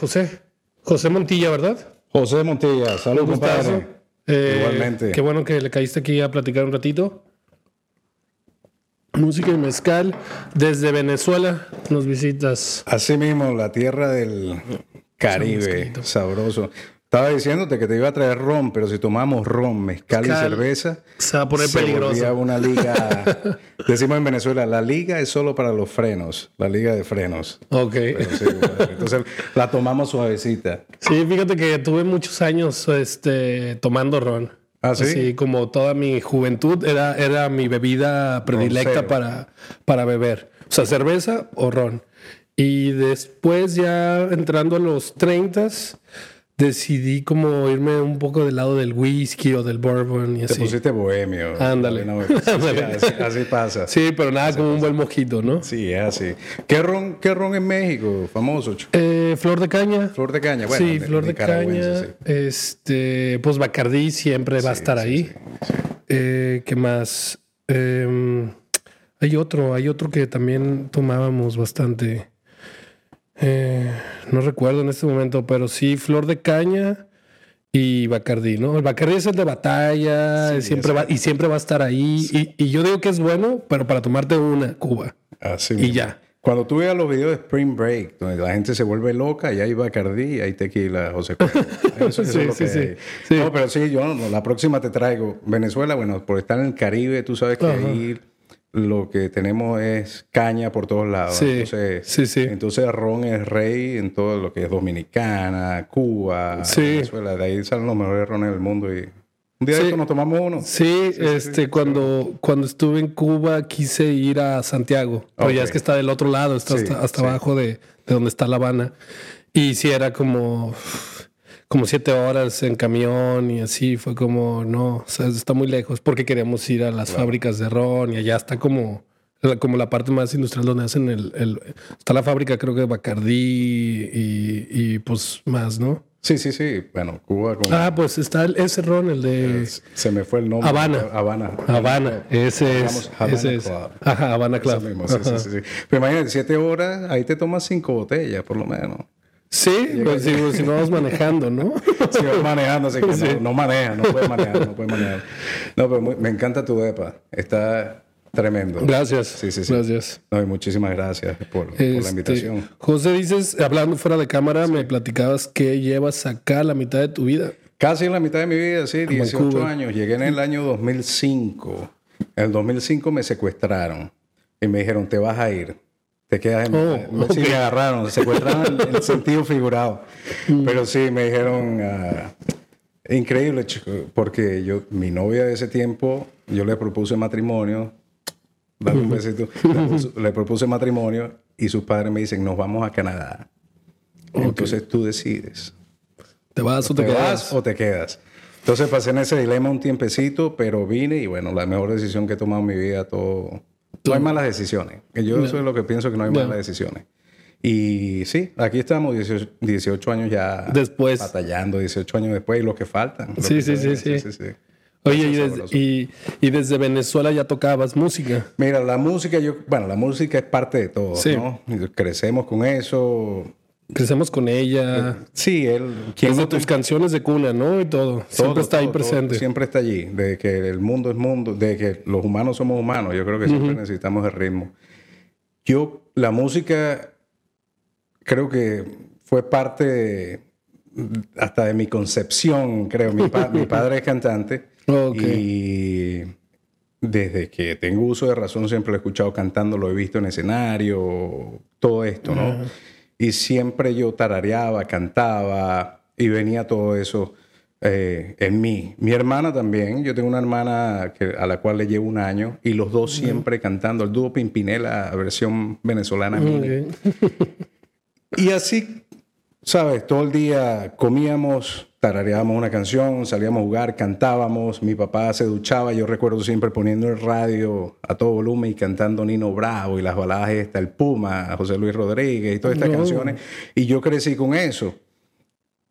José. José Montilla, ¿verdad? José Montilla, saludos, compadre. Eh, Igualmente. Qué bueno que le caíste aquí a platicar un ratito. Música y mezcal. Desde Venezuela nos visitas. Así mismo, la tierra del Caribe, sabroso. Estaba diciéndote que te iba a traer ron, pero si tomamos ron, mezcal, y cerveza, Se va a poner peligroso. una liga. Decimos en Venezuela, la liga es solo para los frenos, la liga de frenos. Ok. Sí. Entonces la tomamos suavecita. Sí, fíjate que tuve muchos años este, tomando ron. ¿Ah, sí? Así como toda mi juventud era, era mi bebida predilecta para, para beber. O sea, cerveza o ron. Y después ya entrando a los 30 decidí como irme un poco del lado del whisky o del bourbon y Te así. pusiste bohemio. Ándale. No, sí, Ándale. así, así pasa. Sí, pero nada como un buen mojito, ¿no? Sí, es así. ¿Qué ron, qué ron en México? Famoso. Eh, flor de caña. Flor de caña. Bueno, sí, de- flor de caña. sí. Este, pues Bacardí siempre va a estar ahí. Eh, ¿Qué más? Em, hay otro, hay otro que también tomábamos bastante. Eh, no recuerdo en este momento, pero sí, flor de caña y Bacardí, ¿no? El Bacardí es el de batalla, Sí, siempre va, y siempre va a estar ahí. Y, y yo digo que es bueno, pero para tomarte una Cuba. Así Y mismo. ya. Cuando tú veas los videos de Spring Break, donde la gente se vuelve loca y hay Bacardí y hay tequila, José. Eso, eso Sí, es lo sí, que sí. hay. Sí. No, pero sí, yo no, la próxima te traigo. Venezuela, bueno, por estar en el Caribe, tú sabes que Ajá. ahí lo que tenemos es caña por todos lados. Sí, Entonces, sí, sí. entonces ron es rey en todo lo que es Dominicana, Cuba. Venezuela. De ahí salen los mejores rones del mundo y un día de Sí. estos nos tomamos uno. Sí, este, cuando, cuando estuve en Cuba quise ir a Santiago, pero ya es que está del otro lado, está hasta, abajo de, de donde está La Habana. Y sí, era como, como siete horas en camión y así, fue como, no, o sea, está muy lejos, porque queríamos ir a las fábricas de ron y allá está como, la- como la parte más industrial donde hacen el, el- está la fábrica creo que de Bacardí y, y pues más, ¿no? Sí, sí, sí. Bueno, Cuba con... Ah, pues está el- ese ron, el de... Se me fue el nombre. Habana. Habana. Habana, ese es. Havana ese es. Club. Ajá, Habana Club. mismo, sí, sí, sí. Pero imagínate, siete horas, ahí te tomas cinco botellas, por lo menos. Sí, pues si, si no vas manejando, ¿no? Si vas manejando, así que Sí. no, no maneja, no puedes manejar, no puedes manejar. No, pero muy- me encanta tu depa. Está tremendo. Gracias. Sí, sí, sí. Gracias. No, y muchísimas gracias por, por la Este, invitación. José, dices, hablando fuera de cámara, me platicabas que llevas acá la mitad de tu vida. Casi en la mitad de mi vida, sí, 18 Vancouver. años. Llegué en el año 2005. En el 2005 me secuestraron y me dijeron, te vas a ir. Te quedas en... Oh, me, sí, me agarraron, secuestraron en el sentido figurado. Mm. Pero sí, me dijeron... ah, increíble, chico, porque yo, mi novia de ese tiempo, yo le propuse matrimonio. Dale un besito. Le, propuse matrimonio y sus padres me dicen, nos vamos a Canadá. Entonces tú decides. ¿Te vas o te, ¿Te quedas? vas o te quedas? Entonces pasé en ese dilema un tiempecito, pero vine y bueno, la mejor decisión que he tomado en mi vida, todo... No hay malas decisiones. Yo soy lo que pienso que no hay malas decisiones. Y sí, aquí estamos 18, 18 años ya Después. batallando, 18 años después y lo que faltan. Sí, que sí, sí, sí. sí. Oye, y desde, y, y desde Venezuela ya tocabas música. Mira, la música, yo, bueno, la música es parte de todo, Sí. ¿no? Crecemos con eso. Crecemos con ella. Sí, él... ¿quién Desde no te- tus canciones de cuna, ¿no? Y todo. Siempre Todo, está ahí todo, todo, presente. siempre está allí. De que el mundo es mundo, de que los humanos somos humanos. Yo creo que siempre necesitamos el ritmo. Yo, la música, creo que fue parte de- hasta de mi concepción, creo. Mi, pa- mi padre es cantante. Ok. Y desde que tengo uso de razón siempre lo he escuchado cantando, lo he visto en escenario, todo esto, ¿no? Y siempre yo tarareaba, cantaba y venía todo eso eh, en mí. Mi hermana también, yo tengo una hermana que, a la cual le llevo un año y los dos siempre cantando, el dúo Pimpinela, versión venezolana. Y así, ¿sabes? Todo el día comíamos, tarareábamos una canción, salíamos a jugar, cantábamos. Mi papá se duchaba, yo recuerdo siempre poniendo el radio a todo volumen y cantando Nino Bravo y las baladas esta, el Puma, José Luis Rodríguez y todas estas No. canciones. Y yo crecí con eso.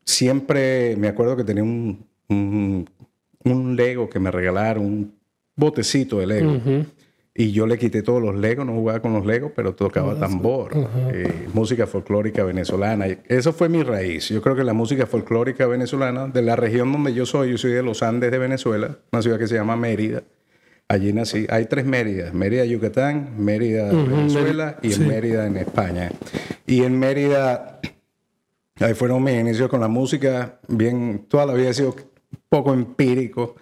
Siempre me acuerdo que tenía un, un, un Lego que me regalaron, un botecito de Lego. Y yo le quité todos los legos, no jugaba con los legos, pero tocaba tambor, eh, música folclórica venezolana. Eso fue mi raíz. Yo creo que la música folclórica venezolana, de la región donde yo soy, yo soy de los Andes de Venezuela, una ciudad que se llama Mérida. Allí nací. Hay tres Méridas: Mérida, Yucatán, Mérida, Venezuela y en Mérida, en España. Y en Mérida, ahí fueron mis inicios con la música. Bien, toda la vida he sido poco empírico,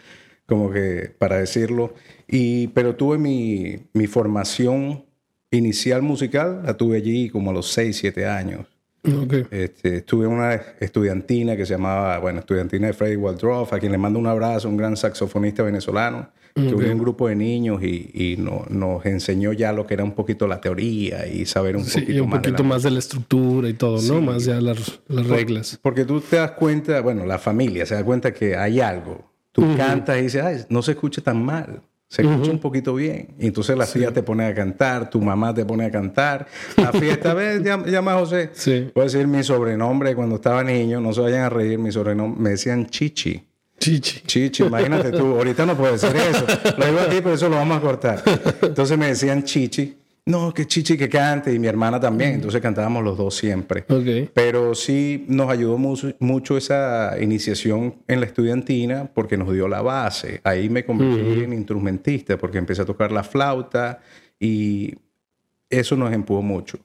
como que para decirlo. Y, pero tuve mi, mi formación inicial musical, la tuve allí como a los 6, 7 años. Okay. Este, estuve en una estudiantina que se llamaba, bueno, estudiantina de Freddy Waldroff, a quien le mando un abrazo, un gran saxofonista venezolano. Tuve un grupo de niños y, y nos enseñó ya lo que era un poquito la teoría y saber un sí, poquito y un más. poquito de la... más de la estructura y todo, ¿no? Más ya las, las reglas. Porque tú te das cuenta, bueno, la familia se da cuenta que hay algo. Tú uh -huh. cantas y dices, ay, no se escucha tan mal. Se escucha uh -huh. un poquito bien. Y entonces la sí. tía te pone a cantar, tu mamá te pone a cantar. La fiesta, ves, llama, llama a José. Sí. Puedo decir mi sobrenombre cuando estaba niño, no se vayan a reír, mi sobrenombre, me decían Chichi. Chichi. Chichi, imagínate tú. Ahorita no puedo decir eso. Lo digo aquí, pero eso lo vamos a cortar. Entonces me decían Chichi. No, que Chichi que cante. Y mi hermana también. Entonces cantábamos los dos siempre. Okay. Pero sí nos ayudó mucho, mucho, esa iniciación en la estudiantina porque nos dio la base. Ahí me convertí uh -huh. en instrumentista porque empecé a tocar la flauta y eso nos empujó mucho.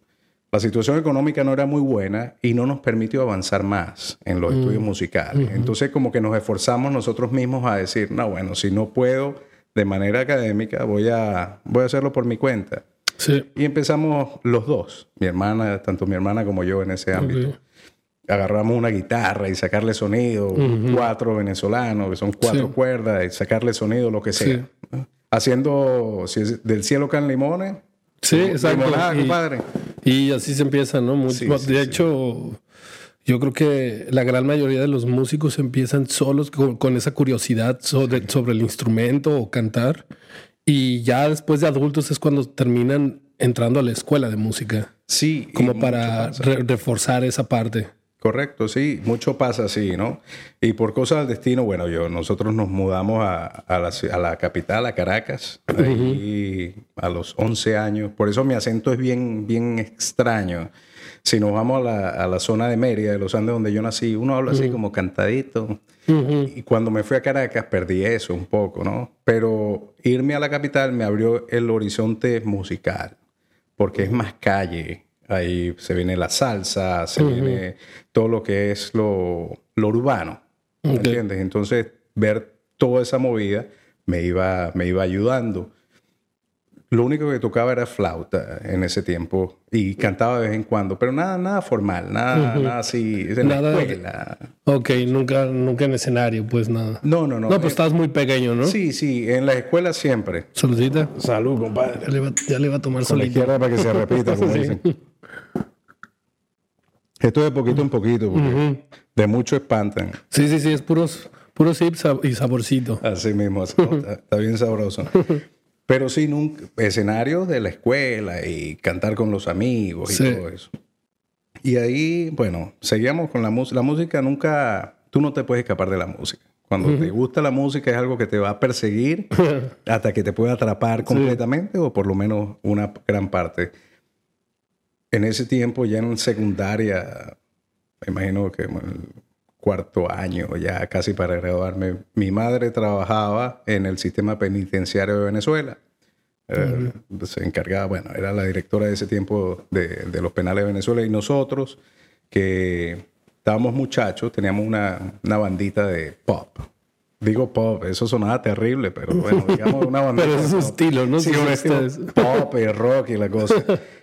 La situación económica no era muy buena y no nos permitió avanzar más en los mm. estudios musicales. Uh -huh. Entonces como que nos esforzamos nosotros mismos a decir, no, bueno, si no puedo de manera académica, voy a, voy a hacerlo por mi cuenta. Sí. Y empezamos los dos, mi hermana, tanto mi hermana como yo en ese ámbito. Okay. Agarramos una guitarra y sacarle sonido, uh -huh. cuatro venezolanos, que son cuatro sí. cuerdas, y sacarle sonido, lo que sea. Sí. Haciendo si es del cielo can limones. Sí, exacto. Limonada, y, compadre. Y así se empieza, ¿no? De hecho, yo creo que la gran mayoría de los músicos empiezan solos con, con esa curiosidad sobre, sobre, el instrumento o cantar. Y ya después de adultos es cuando terminan entrando a la escuela de música. Sí. Como para re reforzar esa parte. Correcto, sí, mucho pasa así, ¿no? Y por cosas del destino, bueno, yo, nosotros nos mudamos a, a, la, a la, capital, a Caracas, ahí uh -huh. a los 11 años. Por eso mi acento es bien, bien extraño. Si nos vamos a la, a la zona de Mérida, de los Andes, donde yo nací, uno habla uh -huh. así como cantadito. Uh -huh. Y cuando me fui a Caracas perdí eso un poco, ¿no? Pero irme a la capital me abrió el horizonte musical, porque es más calle, Ahí se viene la salsa, se uh -huh. viene todo lo que es lo, lo urbano. Okay. ¿Entiendes? Entonces, ver toda esa movida me iba, me iba ayudando. Lo único que tocaba era flauta en ese tiempo y cantaba de vez en cuando, pero nada, nada formal, nada, uh -huh. nada así, en nada la escuela. Ok, nunca, nunca en escenario, pues nada. No, no, no. No, pues eh, estabas muy pequeño, ¿no? Sí, sí, en la escuela siempre. Saludita. Salud, compadre. Ya le va, ya le va a tomar Con la izquierda para que se repita, como sí. dicen. Esto de poquito en poquito, porque uh -huh. de mucho espantan. Sí, sí, sí, es puros, puro sip y saborcito. Así mismo, está, está, bien sabroso. Pero sí, nunca, escenarios de la escuela y cantar con los amigos y sí. todo eso. Y ahí, bueno, seguíamos con la música. La música nunca, tú no te puedes escapar de la música. Cuando uh -huh. te gusta la música es algo que te va a perseguir hasta que te pueda atrapar completamente sí. o por lo menos una gran parte en ese tiempo, ya en secundaria, me imagino que en el cuarto año, ya casi para graduarme, mi madre trabajaba en el sistema penitenciario de Venezuela. Uh -huh. Se encargaba, bueno, era la directora de ese tiempo de, de, los penales de Venezuela y nosotros, que estábamos muchachos, teníamos una, una bandita de pop. Digo pop, eso sonaba terrible, pero bueno, digamos una bandita. pero es su estilo, ¿no? Sí, pop y rock y la cosa.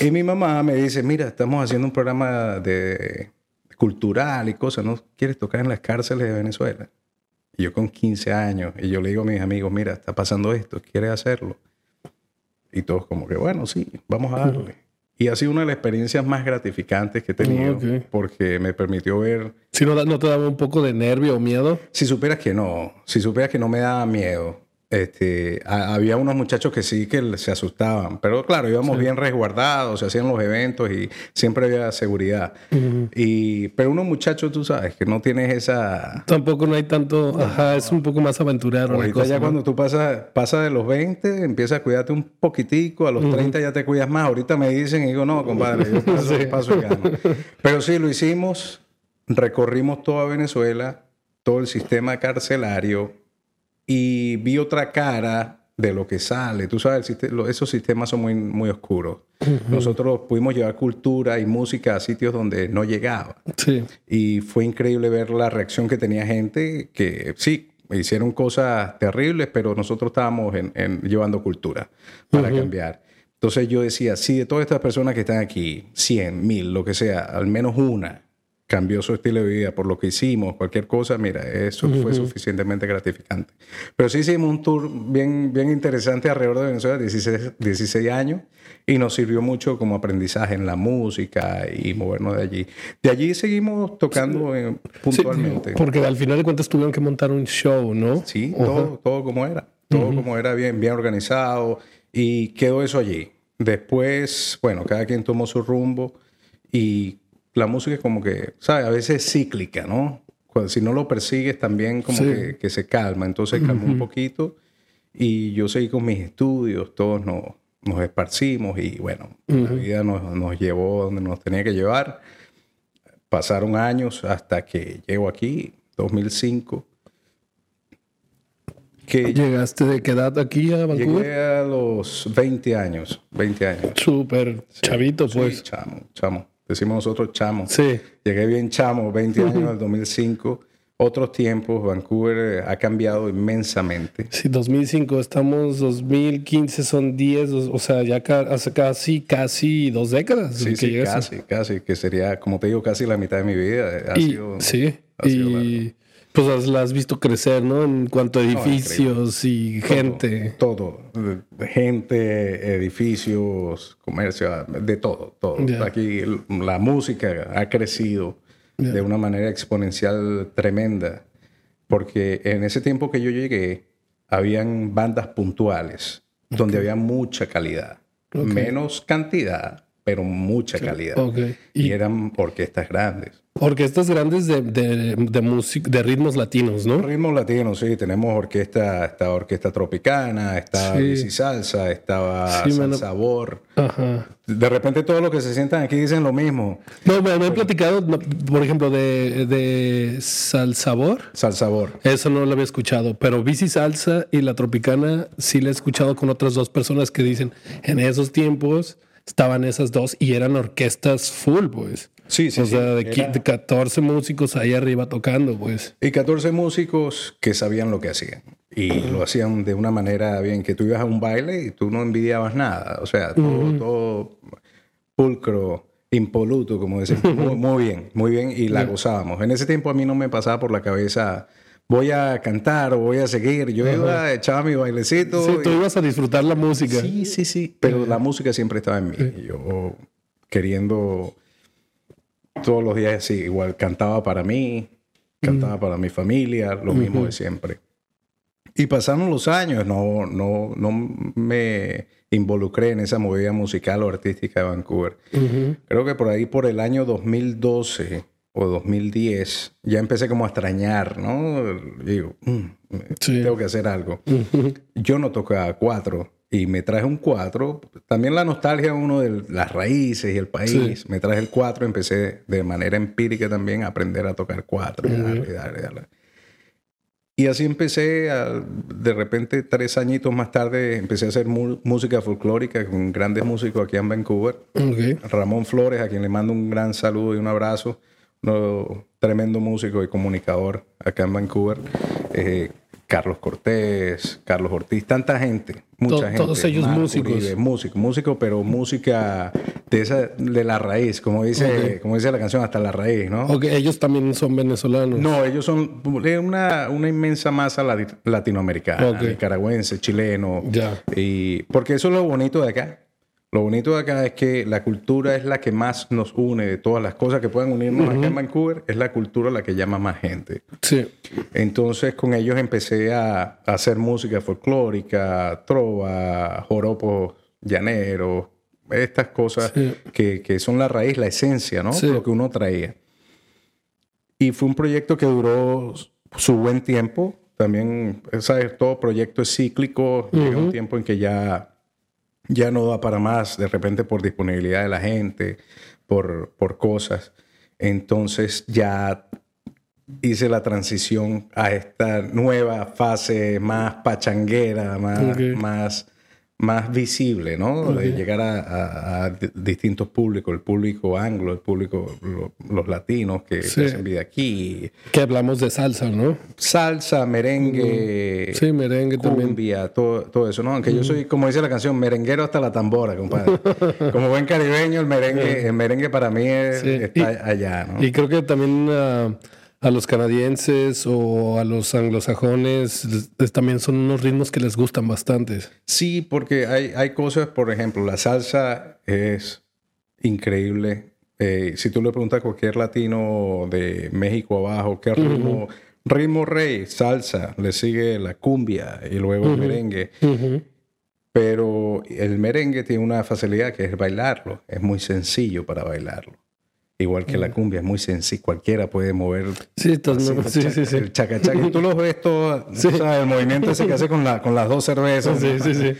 Y mi mamá me dice, mira, estamos haciendo un programa de cultural y cosas, ¿no? ¿Quieres tocar en las cárceles de Venezuela? Y yo con 15 años, y yo le digo a mis amigos, mira, está pasando esto, ¿quieres hacerlo? Y todos como que, bueno, sí, vamos a darle. Y ha sido una de las experiencias más gratificantes que he tenido okay. porque me permitió ver... Si no, no te daba un poco de nervio o miedo. Si supieras que no, si supieras que no me daba miedo. Este, había unos muchachos que sí que se asustaban, pero claro, íbamos bien resguardados, se hacían los eventos y siempre había seguridad. y, pero unos muchachos, tú sabes, que no tienes esa... Tampoco no hay tanto, ajá, es un poco más aventurero. Ahorita ya cuando tú pasas pasa de los 20, empiezas a cuidarte un poquitico, a los 30 ya te cuidas más. Ahorita me dicen y digo, no, compadre, yo paso, paso Pero sí, lo hicimos, recorrimos toda Venezuela, todo el sistema carcelario, y vi otra cara de lo que sale. Tú sabes, esos sistemas son muy, muy oscuros. Nosotros pudimos llevar cultura y música a sitios donde no llegaba. Sí. Y fue increíble ver la reacción que tenía gente que sí, hicieron cosas terribles, pero nosotros estábamos en, llevando cultura para cambiar. Entonces yo decía, si de todas estas personas que están aquí, 100, 1000, lo que sea, al menos una cambió su estilo de vida por lo que hicimos, cualquier cosa, mira, eso fue suficientemente gratificante. Pero sí hicimos un tour bien, bien interesante alrededor de Venezuela, 16, 16 años, y nos sirvió mucho como aprendizaje en la música y movernos de allí. De allí seguimos tocando eh, puntualmente. porque al final de cuentas tuvieron que montar un show, ¿no? Sí, todo, todo como era, todo como era bien, bien organizado, y quedó eso allí. Después, bueno, cada quien tomó su rumbo y la música es como que, ¿sabes? A veces es cíclica, ¿no? si no lo persigues también como que, se calma. Entonces calmó un poquito y yo seguí con mis estudios, todos nos, nos esparcimos y bueno, la vida nos, nos, llevó donde nos tenía que llevar. Pasaron años hasta que llego aquí, 2005. Que ¿Llegaste de qué edad aquí a Vancouver? Llegué a los 20 años, 20 años. Súper chavito, pues. Sí, chamo, chamo decimos nosotros chamo. Sí. Llegué bien chamo, 20 años en el 2005. Otros tiempos, Vancouver eh, ha cambiado inmensamente. Sí, 2005, estamos 2015, son 10, o sea, ya hace casi, casi dos décadas. Sí, sí, casi, casi, que sería, como te digo, casi la mitad de mi vida. sí, y pues la has visto crecer, ¿no? En cuanto a edificios y gente. Todo, gente, edificios, comercio, de todo, todo. Aquí la música ha crecido de una manera exponencial tremenda, porque en ese tiempo que yo llegué, habían bandas puntuales, donde había mucha calidad, menos cantidad, pero mucha calidad. Y, eran orquestas grandes. Orquestas grandes de, de, de, de ritmos latinos, ¿no? Ritmos latinos, sí. Tenemos orquesta, esta orquesta tropicana, estaba sí. salsa, estaba sí, sabor. Ajá. De repente todos los que se sientan aquí dicen lo mismo. No, me, han platicado, por ejemplo, de, de Salsabor. Salsabor. Eso no lo había escuchado, pero bici salsa y la tropicana sí la he escuchado con otras dos personas que dicen en esos tiempos estaban esas dos y eran orquestas full, pues. Sí, sí. O sea, de, 14 músicos ahí arriba tocando, pues. Y 14 músicos que sabían lo que hacían. Y lo hacían de una manera bien, que tú ibas a un baile y tú no envidiabas nada. O sea, todo, pulcro, impoluto, como dicen. muy, bien, muy bien. Y la gozábamos. En ese tiempo a mí no me pasaba por la cabeza voy a cantar o voy a seguir. Yo iba a echar mi bailecito. Sí, tú ibas a disfrutar la música. Sí, sí, sí. Pero la música siempre estaba en mí. Yo queriendo todos los días, sí, igual cantaba para mí, cantaba para mi familia, lo mismo de siempre. Y pasaron los años, no, no, no me involucré en esa movida musical o artística de Vancouver. Creo que por ahí, por el año 2012, o 2010, ya empecé como a extrañar, ¿no? Digo, mm, tengo que hacer algo. Yo no tocaba cuatro y me traje un cuatro. También la nostalgia, uno de las raíces y el país. Me traje el cuatro, empecé de manera empírica también a aprender a tocar cuatro. y, así empecé, de repente, tres añitos más tarde, empecé a hacer música folclórica con grandes músicos aquí en Vancouver. Ramón Flores, a quien le mando un gran saludo y un abrazo no, tremendo músico y comunicador acá en Vancouver. Eh, Carlos Cortés, Carlos Ortiz, tanta gente, mucha gente. Todos ellos músicos. músico, músico, pero música de esa, de la raíz, como dice, como dice la canción, hasta la raíz, ¿no? Ok, ellos también son venezolanos. No, ellos son una, una inmensa masa latinoamericana, nicaragüense, chileno. Ya. Y porque eso es lo bonito de acá Lo bonito de acá es que la cultura es la que más nos une de todas las cosas que pueden unirnos acá en Vancouver, es la cultura la que llama más gente. Sí. Entonces con ellos empecé a, a hacer música folclórica, trova, joropos llaneros, estas cosas Sí. que, que son la raíz, la esencia, ¿no? Sí. Lo que uno traía. Y fue un proyecto que duró su buen tiempo. También, ¿sabes? Todo proyecto es cíclico. Llega un tiempo en que ya, ya no da para más, de repente por disponibilidad de la gente, por, por cosas. Entonces ya hice la transición a esta nueva fase más pachanguera, más, más, más visible, ¿no? De llegar a, a- a di- distintos públicos, el público anglo, el público, lo- los latinos que, que Sí. hacen vida aquí, Que hablamos de salsa, ¿no? salsa, merengue, Sí, merengue también. todo, todo eso, ¿no? Aunque yo soy, como dice la canción, merenguero hasta la tambora, compadre. como buen caribeño, el merengue, el merengue para mí es- Sí. está Y- allá, ¿no? Y creo que también ah, a los canadienses o a los anglosajones les- también son unos ritmos que les gustan bastante. Sí, porque hay, hay cosas, por ejemplo, la salsa es increíble. Eh, si tú le preguntas a cualquier latino de México abajo, ¿qué ritmo? Ritmo rey, salsa, le sigue la cumbia y luego el merengue. Pero el merengue tiene una facilidad que es bailarlo. Es muy sencillo para bailarlo. Igual que la cumbia es muy sencillo. Cualquiera puede mover Sí, así, no, el sí, sí, sí. el chacachaca. Y tú lo ves todo, el movimiento ese que hace con, la, con las dos cervezas. Sí, sí, sí.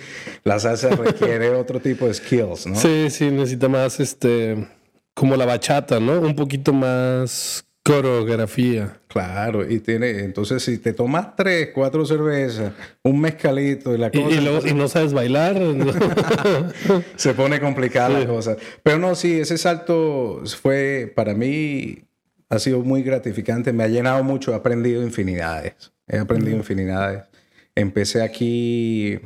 La salsa requiere otro tipo de skills, ¿no? Sí, sí, necesita más este como la bachata, ¿no? Un poquito más coreografía. Claro, y tiene, entonces si te tomas tres, cuatro cervezas, un mezcalito y la Y, cosa y luego, y no sabes bailar. se pone complicada la cosa. Pero no, sí, ese salto fue para mí ha sido muy gratificante, me ha llenado mucho, he aprendido infinidades, he aprendido infinidades. Empecé aquí,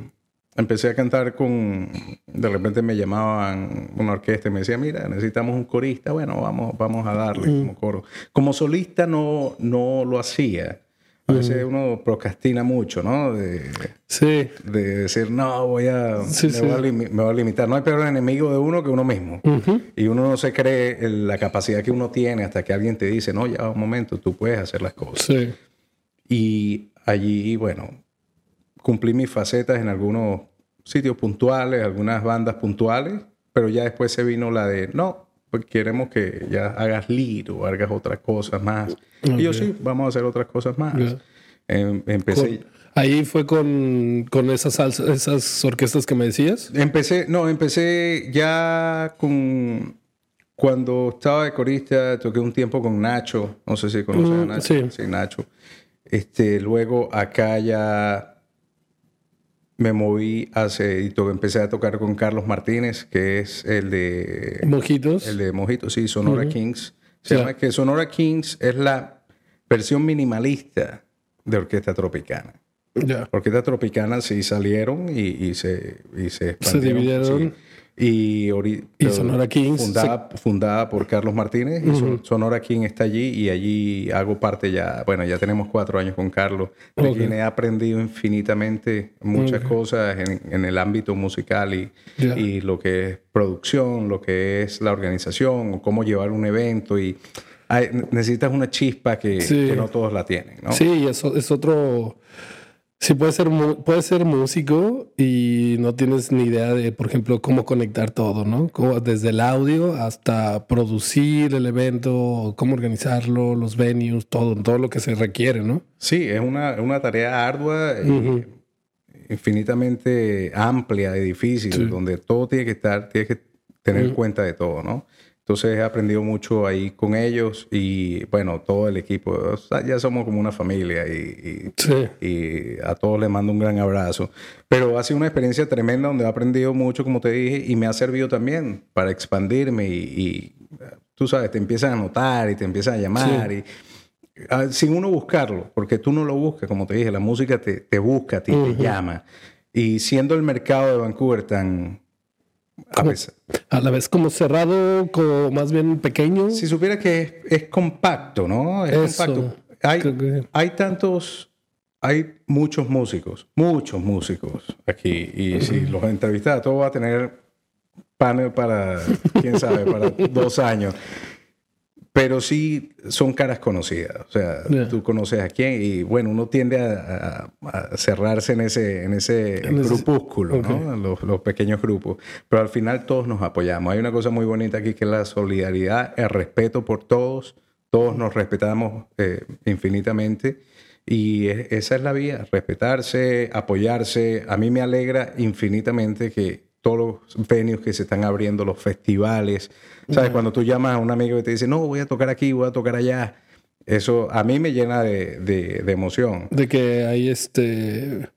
empecé a cantar con, de repente me llamaban una orquesta y me decía, mira, necesitamos un corista, bueno, vamos, vamos a darle como coro. Como solista no, no lo hacía. A veces uno procrastina mucho, ¿no? De, sí, de decir, no, voy a, Sí, me, sí. Voy a me voy a limitar. No hay peor enemigo de uno que uno mismo. Y uno no se cree en la capacidad que uno tiene hasta que alguien te dice, no, ya un momento, tú puedes hacer las cosas. sí. Y allí, bueno, cumplí mis facetas en algunos sitios puntuales, algunas bandas puntuales, pero ya después se vino la de, no, pues queremos que ya hagas lead o hagas otras cosas más. Y yo sí, vamos a hacer otras cosas más. Em- empecé... Con- ahí fue con, con esas, salsa- esas orquestas que me decías. Empecé, no, empecé ya con. Cuando estaba de corista, toqué un tiempo con Nacho. No sé si conoces a Mm, Nacho. sí. Nacho. Este, luego acá ya me moví hace. Y empecé a tocar con Carlos Martínez, que es el de. Mojitos. El de Mojito, sí, Sonora Kings. Se llama que Sonora Kings es la versión minimalista de Orquesta Tropicana. Ya. Orquesta Tropicana sí salieron y, y se, y se expandieron. dividieron. sí. Y, Y Sonora Kings Fundada, fundada por Carlos Martínez. y Son- Sonora King está allí y allí hago parte ya. Bueno, ya tenemos cuatro años con Carlos, de Ok. quien he aprendido infinitamente muchas cosas en, en el ámbito musical y, Ya. y lo que es producción, lo que es la organización, o cómo llevar un evento. y hay- necesitas una chispa que, Sí. que no todos la tienen. ¿no? Sí, y eso es otro. Sí, puede ser, mu- puede ser músico y no tienes ni idea de, por ejemplo, cómo conectar todo, ¿no? Como desde el audio hasta producir el evento, cómo organizarlo, los venues, todo, todo lo que se requiere, ¿no? Sí, es una, una tarea ardua y infinitamente amplia y difícil, donde todo tiene que estar, tienes que tener cuenta de todo, ¿no? Entonces he aprendido mucho ahí con ellos y bueno, todo el equipo, o sea, ya somos como una familia y, Sí. y, y a todos les mando un gran abrazo. Pero ha sido una experiencia tremenda donde he aprendido mucho, como te dije, y me ha servido también para expandirme y, y, tú sabes, te empiezan a notar y te empiezan a llamar y ah, sin uno buscarlo, porque tú no lo buscas, como te dije, la música te, te busca a ti, te llama. Y siendo el mercado de Vancouver tan... a la vez como cerrado, como más bien pequeño. si supiera que es, es compacto, ¿no? Es Eso, compacto. Hay, que- hay tantos, hay muchos músicos, muchos músicos aquí. Y si los entrevistas, todo va a tener panel para, quién sabe, para dos años. Pero sí son caras conocidas. O sea, tú conoces a quién y bueno, uno tiende a, cerrarse en ese, en ese grupúsculo, ¿no? Los, los, pequeños grupos. Pero al final todos nos apoyamos. Hay una cosa muy bonita aquí que es la solidaridad, el respeto por todos. Todos nos respetamos eh, infinitamente. Y esa es la vía, respetarse, apoyarse. A mí me alegra infinitamente que todos los venues que se están abriendo, los festivales. ¿Sabes? Cuando tú llamas a un amigo y te dice, no, voy a tocar aquí, voy a tocar allá. Eso a mí me llena de, de, emoción. De que hay este,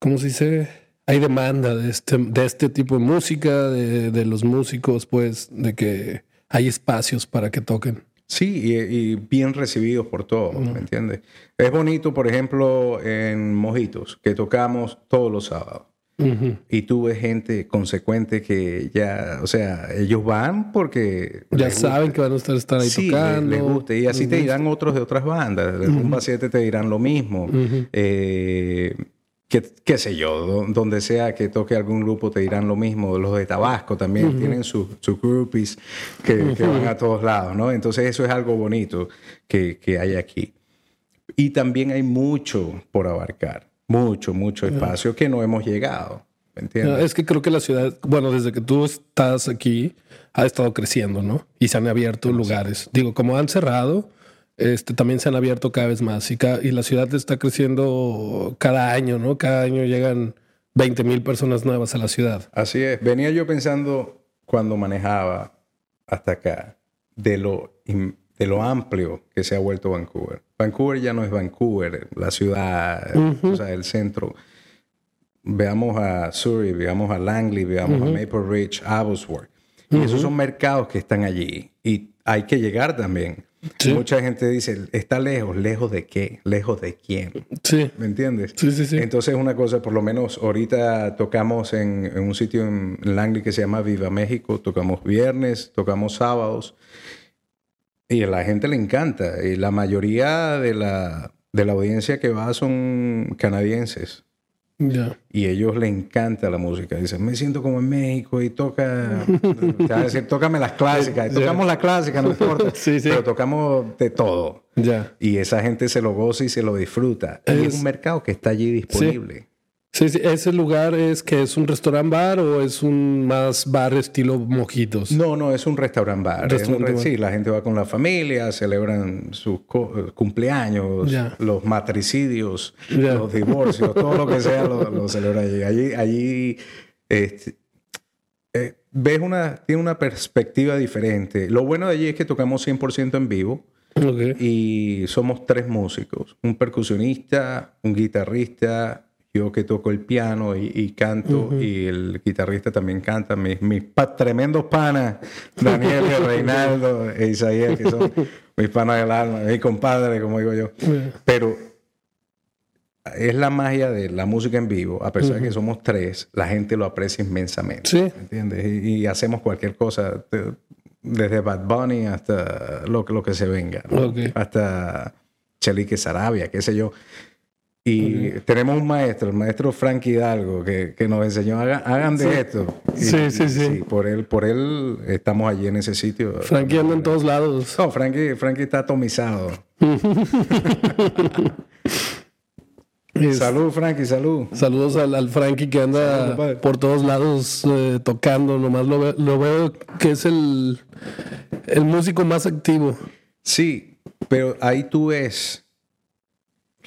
¿cómo se dice? Hay demanda de este, de este tipo de música, de, de los músicos, pues, de que hay espacios para que toquen. Sí, y, bien recibidos por todos, ¿me entiendes? Es bonito, por ejemplo, en Mojitos, que tocamos todos los sábados. Y tú ves gente consecuente que ya, o sea, ellos van porque... Ya saben que van a estar, ahí sí, tocando. Les, gusta. Y así te dirán otros de otras bandas. De Rumba 7 te dirán lo mismo. Eh, qué, sé yo, donde sea que toque algún grupo te dirán lo mismo. Los de Tabasco también tienen sus groupies que, van a todos lados, ¿no? Entonces eso es algo bonito que, que hay aquí. Y también hay mucho por abarcar mucho, mucho espacio que no hemos llegado. ¿Me entiendes? Es que creo que la ciudad, bueno, desde que tú estás aquí, ha estado creciendo, ¿no? Y se han abierto lugares. Digo, como han cerrado, este, también se han abierto cada vez más. Y, y la ciudad está creciendo cada año, ¿no? Cada año llegan 20 mil personas nuevas a la ciudad. Así es. Venía yo pensando cuando manejaba hasta acá de lo de lo amplio que se ha vuelto Vancouver. Vancouver ya no es Vancouver, la ciudad, o sea, el centro. Veamos a Surrey, veamos a Langley, veamos a Maple Ridge, Abbotsford. Y esos son mercados que están allí. Y hay que llegar también. Mucha gente dice, está lejos, lejos de qué, lejos de quién. Sí. ¿Me entiendes? Sí, sí, sí. Entonces una cosa, por lo menos ahorita tocamos en, en un sitio en Langley que se llama Viva México, tocamos viernes, tocamos sábados. Y a la gente le encanta. Y la mayoría de la, de la audiencia que va son canadienses. Y a ellos les encanta la música. Dicen, me siento como en México y toca. te a decir, tócame las clásicas. Tocamos las clásicas, no importa. sí, sí. Pero tocamos de todo. Y esa gente se lo goza y se lo disfruta. Es, y es un mercado que está allí disponible. Sí, sí, ese lugar es que es un restaurant bar o es un más bar estilo mojitos. No, no, es un restaurant bar. Sí, la gente va con la familia, celebran sus cumpleaños, los matricidios, los divorcios, todo lo que sea lo, celebra allí. Allí, allí este, eh, ves una, tiene una perspectiva diferente. Lo bueno de allí es que tocamos 100% en vivo. Y somos tres músicos, un percusionista, un guitarrista yo que toco el piano y, canto y el guitarrista también canta, mis, mis tremendos panas, Daniel Reinaldo e Isaías, que son mis panas del alma, mi compadre, como digo yo. Pero es la magia de la música en vivo, a pesar de que somos tres, la gente lo aprecia inmensamente. Sí. ¿Entiendes? Y, hacemos cualquier cosa, desde Bad Bunny hasta lo, lo que se venga, hasta Chelique Sarabia, qué sé yo. Y tenemos un maestro, el maestro Frank Hidalgo, que, que nos enseñó, hagan, hagan de esto. sí, sí, sí, Por él, por él estamos allí en ese sitio. Frankie anda en todos lados. No, Frankie, Frankie está atomizado. Salud, Frankie, salud. Saludos al, al Frankie que anda por todos lados eh, tocando. Nomás lo, lo veo que es el, el músico más activo. Sí, pero ahí tú ves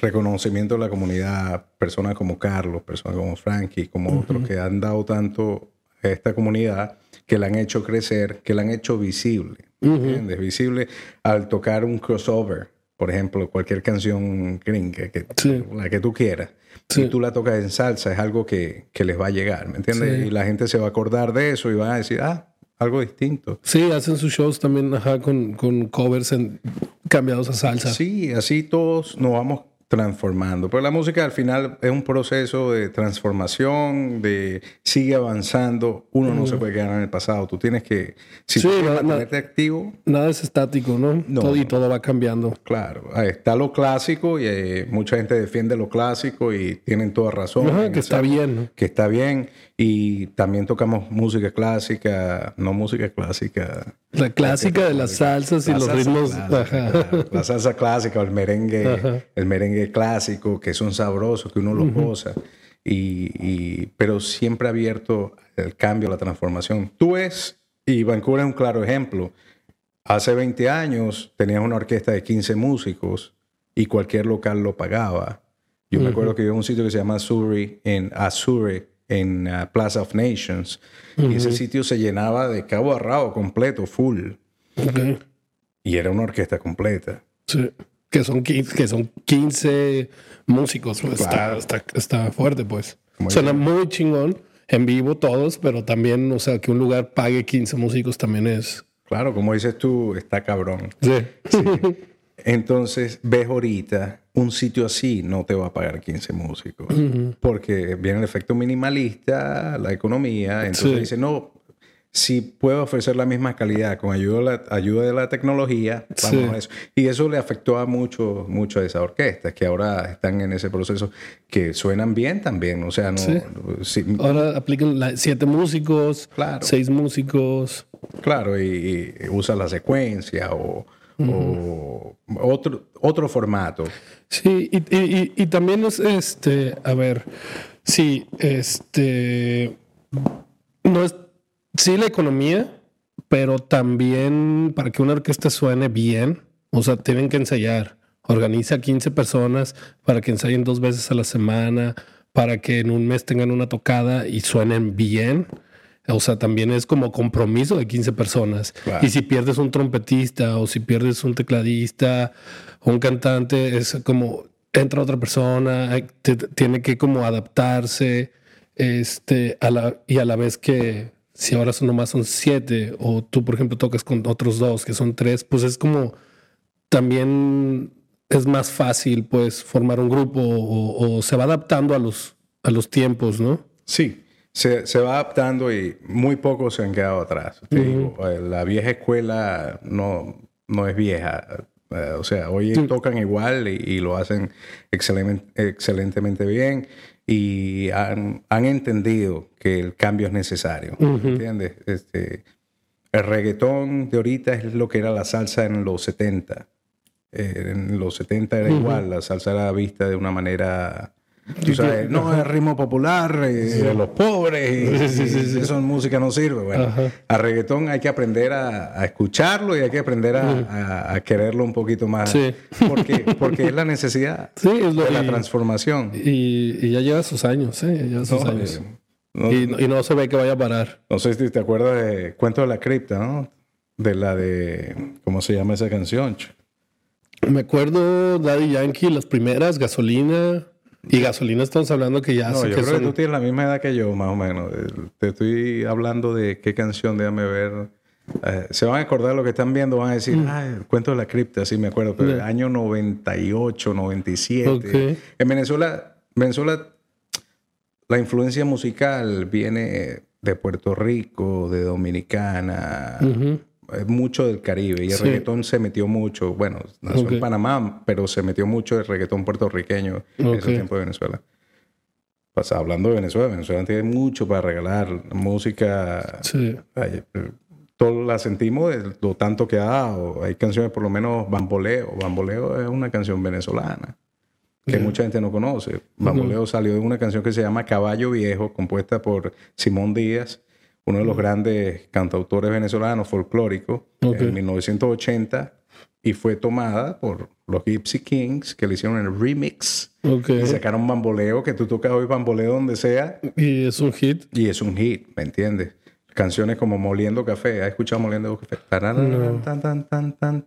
reconocimiento de la comunidad, personas como Carlos, personas como Frankie, como otros que han dado tanto a esta comunidad, que la han hecho crecer, que la han hecho visible. Visible al tocar un crossover, por ejemplo, cualquier canción gringa, que, la que tú quieras. Si tú la tocas en salsa, es algo que, que les va a llegar, ¿me entiendes? Y la gente se va a acordar de eso y va a decir, ah, algo distinto. Sí, hacen sus shows también ajá, con, con covers en, cambiados a salsa. Sí, así todos nos vamos transformando. Pero la música al final es un proceso de transformación, de sigue avanzando. Uno no se puede quedar en el pasado. Tú tienes que, si Sí, tú quieres na- na- mantenerte activo, Nada es estático, ¿no? No, todo, y todo va cambiando. claro, ahí está lo clásico y eh, mucha gente defiende lo clásico y tienen toda razón. Ajá, que está bien. ¿no? Que está bien. Y también tocamos música clásica, no música clásica. La clásica de las salsas y La los ritmos. clásica, claro. La salsa clásica o el merengue, Ajá. el merengue clásico, que son sabrosos, que uno los goza. Y, y- pero siempre abierto al cambio, a la transformación. Tú ves, y Vancouver es un claro ejemplo. Hace 20 años tenías una orquesta de 15 músicos y cualquier local lo pagaba. Yo me acuerdo que iba a un sitio que se llama Surrey, en Azure, en uh, Plaza of Nations. Y ese sitio se llenaba de cabo a rabo completo, full. Ok. Y era una orquesta completa. Sí. Que son 15, que son 15 músicos. pues, Claro. está, está, está fuerte, pues. Muy Suena muy chingón. En vivo todos, pero también, o sea, que un lugar pague 15 músicos también es. Claro, como dices tú, está cabrón. Sí. Entonces, ves ahorita, un sitio así no te va a pagar 15 músicos. Porque viene el efecto minimalista, la economía. Entonces Sí. dice, no, si puedo ofrecer la misma calidad con ayuda de la, ayuda de la tecnología, vamos Sí. a eso. Y eso le afectó a mucho, mucho a esa orquesta, que ahora están en ese proceso, que suenan bien también. O sea, no... Sí. Ahora aplican la- siete músicos, Claro. seis músicos. Claro, y, y usa la secuencia o, o otro, otro formato. Sí, y, y- también es este, a ver, sí, este, no es, sí la economía, pero también para que una orquesta suene bien, o sea, tienen que ensayar. Organiza 15 personas para que ensayen dos veces a la semana, para que en un mes tengan una tocada y suenen bien. O sea, también es como compromiso de 15 personas. Claro. Y si pierdes un trompetista o si pierdes un tecladista o un cantante, es como entra otra persona, te- tiene que como adaptarse este, a la, y a la vez que si ahora son nomás son siete o tú, por ejemplo, tocas con otros dos que son tres, pues es como también es más fácil pues formar un grupo o, o se va adaptando a los, a los tiempos, ¿no? Sí, se, se va adaptando y muy pocos se han quedado atrás. Te digo, eh, la vieja escuela no, no es vieja. Eh, o sea, hoy tocan igual y, y lo hacen excelente- excelentemente bien y han, han entendido que el cambio es necesario. ¿Entiendes? Este, el reggaetón de ahorita es lo que era la salsa en los 70. Eh, en los 70 era igual, la salsa era vista de una manera, tú sabes, no, es ritmo popular, eh, de los pobres, y, y eso en música no sirve. Bueno, Ajá. a reggaetón hay que aprender a, a escucharlo y hay que aprender a, a- a quererlo un poquito más. Sí. Porque, porque es la necesidad Sí, es lo de la y- transformación. Y, y ya lleva sus años, ¿eh? Ya lleva sus No, años. eh, no- y, y no se ve que vaya a parar. No sé si te acuerdas de Cuento de la Cripta, ¿no? De la de. ¿Cómo se llama esa canción? Me acuerdo Daddy Yankee, las primeras, gasolina. Y gasolina estamos hablando que ya No, yo que creo que tú tienes la misma edad que yo, más o menos. Eh, Te estoy hablando de qué canción, déjame ver. Eh, se van a acordar lo que están viendo, van a decir, ah, el cuento de la cripta, sí me acuerdo, pero el Ya. año 98, 97. Ok. En Venezuela, Venezuela, la influencia musical viene de Puerto Rico, de Dominicana. Eh, mucho del Caribe. Y el Sí. reggaetón se metió mucho, bueno, nació en Panamá, pero se metió mucho el reggaetón puertorriqueño en ese tiempo de Venezuela. Pasa, hablando de Venezuela, Venezuela tiene mucho para regalar. Música, Sí. ay, eh, todos la sentimos de lo tanto que ha dado. Hay canciones, por lo menos Bamboleo. Bamboleo es una canción venezolana que mucha gente no conoce. Bamboleo salió de una canción que se llama Caballo Viejo, compuesta por Simón Díaz, uno de los grandes cantautores venezolanos folclóricos, Ok. en 1980, y fue tomada por los Gypsy Kings, que le hicieron el remix Ok. y sacaron Bamboleo, que tú tocas hoy Bamboleo donde sea, Y es un hit. y es un hit, ¿me entiendes? Canciones como Moliendo Café. ¿Has escuchado Moliendo Café?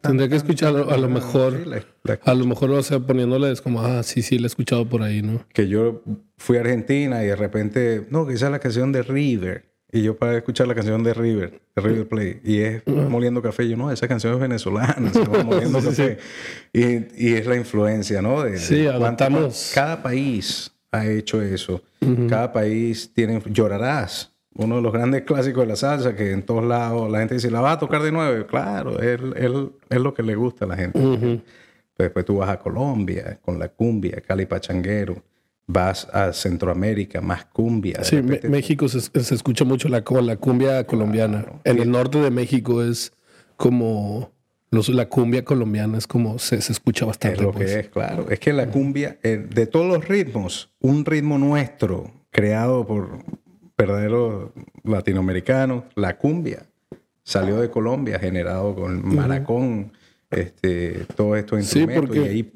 Tendría que escucharlo, a lo mejor. Sí, la- la- A lo mejor, o sea, poniéndole es como, ah, sí, sí, la he escuchado por ahí, ¿no? que yo fui a Argentina y de repente, no, es la canción de River. Y yo para escuchar la canción de River, de River Play, y es moliendo café, yo no, esa canción es venezolana, se va moliendo café. Y, y, es la influencia, ¿no? De, sí, adaptamos. Cada país ha hecho eso. Cada país tiene. Llorarás. Uno de los grandes clásicos de la salsa, que en todos lados la gente dice, ¿la va a tocar de nuevo? Claro, es, es, lo que le gusta a la gente. Después tú vas a Colombia con la cumbia, Cali Pachanguero vas a Centroamérica, más cumbia. Sí, México se, escucha mucho la, la cumbia colombiana. En el norte de México es como los, la cumbia colombiana, es como se, escucha bastante. Es lo que pues. es, claro. Es que la cumbia, eh, de todos los ritmos, un ritmo nuestro, creado por verdaderos latinoamericanos, la cumbia, salió de Colombia, generado con maracón, este, todos estos instrumentos, y ahí...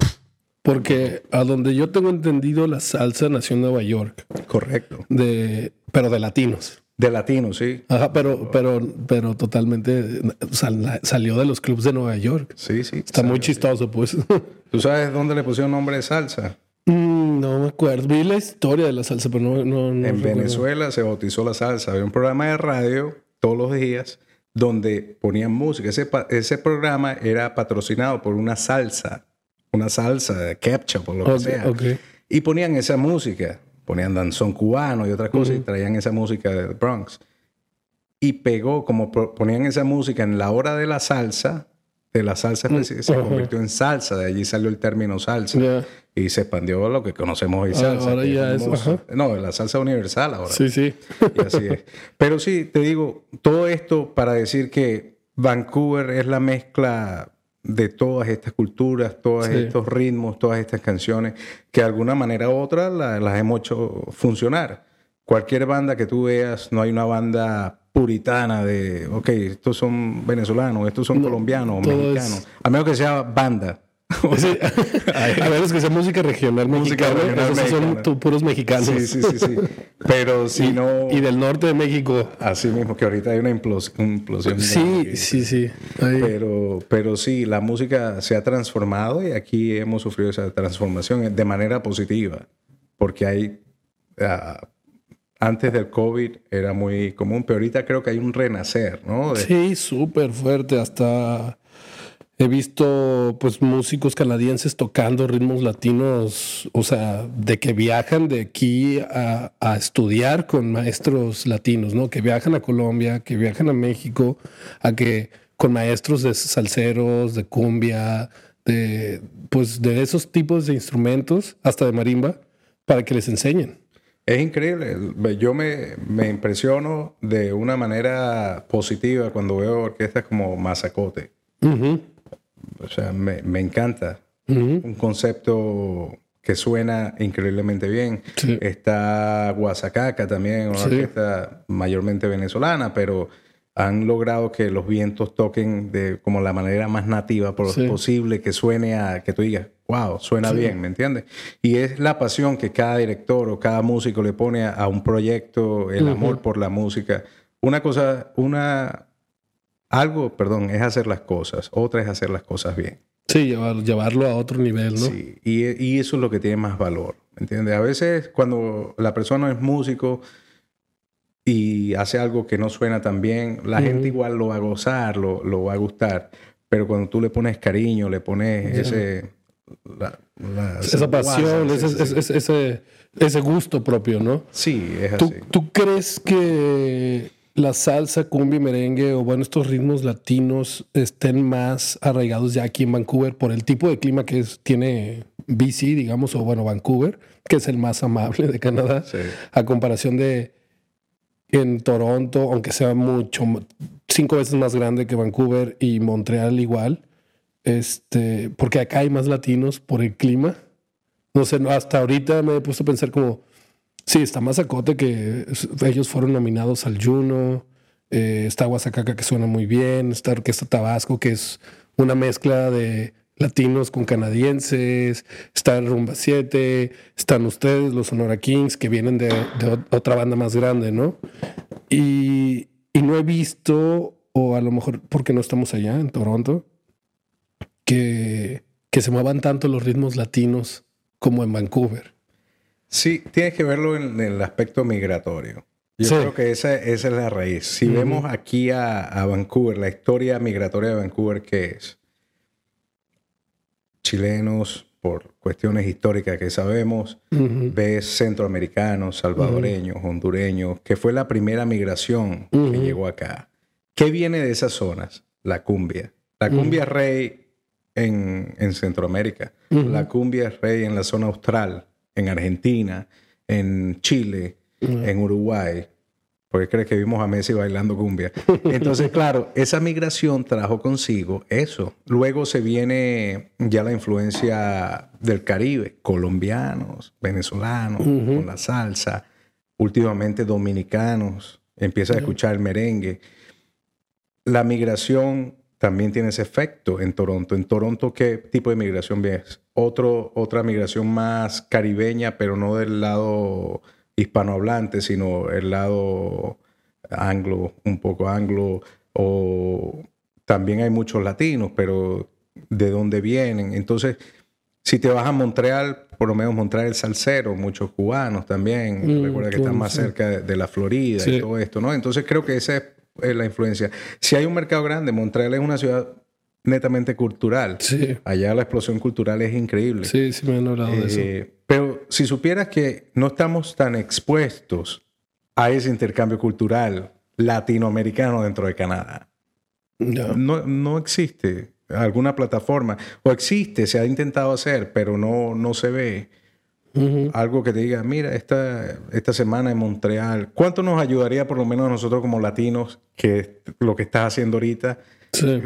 Porque a donde yo tengo entendido, la salsa nació en Nueva York. Correcto. De, pero de latinos. De latinos, sí. Ajá, pero, pero, pero totalmente salió de los clubs de Nueva York. Sí, sí. Está muy chistoso, pues. ¿Tú sabes dónde le pusieron nombre de salsa? Mm, no me acuerdo. Vi la historia de la salsa, pero no. no, en Venezuela se bautizó la salsa. Había un programa de radio todos los días donde ponían música. Ese, ese programa era patrocinado por una salsa una salsa, ketchup o lo que sea. Y ponían esa música, ponían danzón cubano y otras cosas, y traían esa música del Bronx. Y pegó, como ponían esa música en la hora de la salsa, de la salsa mm, se convirtió en salsa, de allí salió el término salsa. Y se expandió lo que conocemos hoy salsa. Ahora ya es. No, la salsa universal ahora. Sí, sí. Y así es. Pero sí, te digo, todo esto para decir que Vancouver es la mezcla de todas estas culturas, todos estos ritmos, todas estas canciones, que de alguna manera u otra las hemos hecho funcionar. Cualquier banda que tú veas, no hay una banda puritana de, ok, estos son venezolanos, estos son colombianos o mexicanos, a menos que sea banda. a ver, es que sea música regional música mexicana. Regional son puros mexicanos. Sí, sí, sí, sí. Pero si no. Y del norte de México. Así mismo, que ahorita hay una implosión. Sí, sí, sí. Pero, pero sí, la música se ha transformado y aquí hemos sufrido esa transformación de manera positiva. Porque hay. Ah, antes del COVID era muy común, pero ahorita creo que hay un renacer, ¿no? Sí, súper fuerte. Hasta He visto pues músicos canadienses tocando ritmos latinos, o sea, de que viajan de aquí a, estudiar con maestros latinos, ¿no? Que viajan a Colombia, que viajan a México, a que con maestros de salseros, de cumbia, de pues de esos tipos de instrumentos, hasta de marimba, para que les enseñen. Es increíble. Yo me, me impresiono de una manera positiva cuando veo orquestas como Mazacote. O sea, me, me encanta. Un concepto que suena increíblemente bien. Está Guasacaca también, una orquesta mayormente venezolana, pero han logrado que los vientos toquen de como la manera más nativa posible, que suene a, que tú digas, wow, suena bien, ¿me entiendes? Y es la pasión que cada director o cada músico le pone a, un proyecto, el amor por la música. Una cosa, una, algo, perdón, es hacer las cosas, otra es hacer las cosas bien. Sí, llevarlo a otro nivel, ¿no? Sí, y, eso es lo que tiene más valor, ¿me entiendes? A veces cuando la persona es músico y hace algo que no suena tan bien, la gente igual lo va a gozar, lo, lo, va a gustar, pero cuando tú le pones cariño, le pones ese... esa pasión, ese, ese, gusto propio, ¿no? Sí, es así. ¿Tú crees que la salsa, cumbia merengue o bueno, estos ritmos latinos estén más arraigados ya aquí en Vancouver por el tipo de clima que tiene BC, digamos, o bueno, Vancouver, que es el más amable de Canadá, a comparación de en Toronto, aunque sea mucho, cinco veces más grande que Vancouver y Montreal igual, este, porque acá hay más latinos por el clima. No sé, hasta ahorita me he puesto a pensar como, Sí, está Mazacote, que ellos fueron nominados al Juno. Eh, está Guasacaca, que suena muy bien. Está Orquesta Tabasco, que es una mezcla de latinos con canadienses. Está Rumba 7. Están ustedes, los Sonora Kings, que vienen de, otra banda más grande, ¿no? Y, y no he visto, o a lo mejor porque no estamos allá en Toronto, que, que se muevan tanto los ritmos latinos como en Vancouver. Sí, tienes que verlo en, el aspecto migratorio. Yo creo que esa, esa, es la raíz. Si vemos aquí a, a, Vancouver, la historia migratoria de Vancouver, ¿qué es? Chilenos, por cuestiones históricas que sabemos, ves centroamericanos, salvadoreños, hondureños, que fue la primera migración que llegó acá. ¿Qué viene de esas zonas? La cumbia. La cumbia rey en, en Centroamérica. La cumbia rey en la zona austral, en Argentina, en Chile, en Uruguay. Porque crees que vimos a Messi bailando cumbia. Entonces, claro, esa migración trajo consigo eso. Luego se viene ya la influencia del Caribe, colombianos, venezolanos, con la salsa, últimamente dominicanos, empieza a escuchar el merengue. La migración también tiene ese efecto en Toronto. ¿En Toronto qué tipo de migración ves? Otro, otra migración más caribeña, pero no del lado hispanohablante, sino el lado anglo, un poco anglo, o también hay muchos latinos, pero de dónde vienen. Entonces, si te vas a Montreal, por lo menos Montreal el salsero, muchos cubanos también, mm, recuerda que están más cerca de, la Florida y todo esto, ¿no? Entonces creo que esa es la influencia. Si hay un mercado grande, Montreal es una ciudad netamente cultural. Sí. Allá la explosión cultural es increíble. Sí, sí me han hablado de eso. Eh, pero si supieras que no estamos tan expuestos a ese intercambio cultural latinoamericano dentro de Canadá. No, no existe alguna plataforma. O existe, se ha intentado hacer, pero no, no se ve. Algo que te diga, mira, esta, esta semana en Montreal, ¿cuánto nos ayudaría por lo menos a nosotros como latinos que lo que estás haciendo ahorita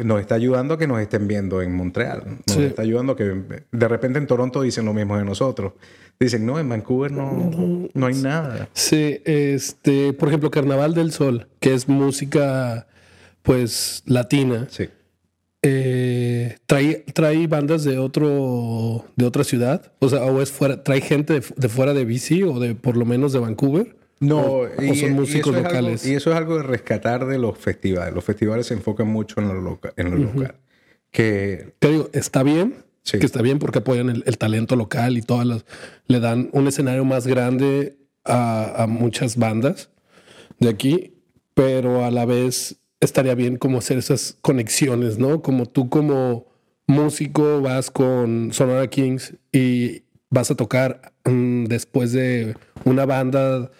nos está ayudando a que nos estén viendo en Montreal. Nos está ayudando que de repente en Toronto dicen lo mismo de nosotros. Dicen, no, en Vancouver no, no hay nada. Sí, este, por ejemplo, Carnaval del Sol, que es música pues latina. Sí. Eh, trae, trae bandas de otro de otra ciudad, o sea, o es fuera, trae gente de, fuera de BC o de por lo menos de Vancouver. No, y, son músicos locales. y eso es algo de rescatar de los festivales. Los festivales se enfocan mucho en lo, en lo local. Que... Te digo, está bien, que está bien porque apoyan el, talento local y todas las... Le dan un escenario más grande a, a, muchas bandas de aquí, pero a la vez estaría bien como hacer esas conexiones, ¿no? Como tú como músico vas con Sonora Kings y vas a tocar mm, después de una banda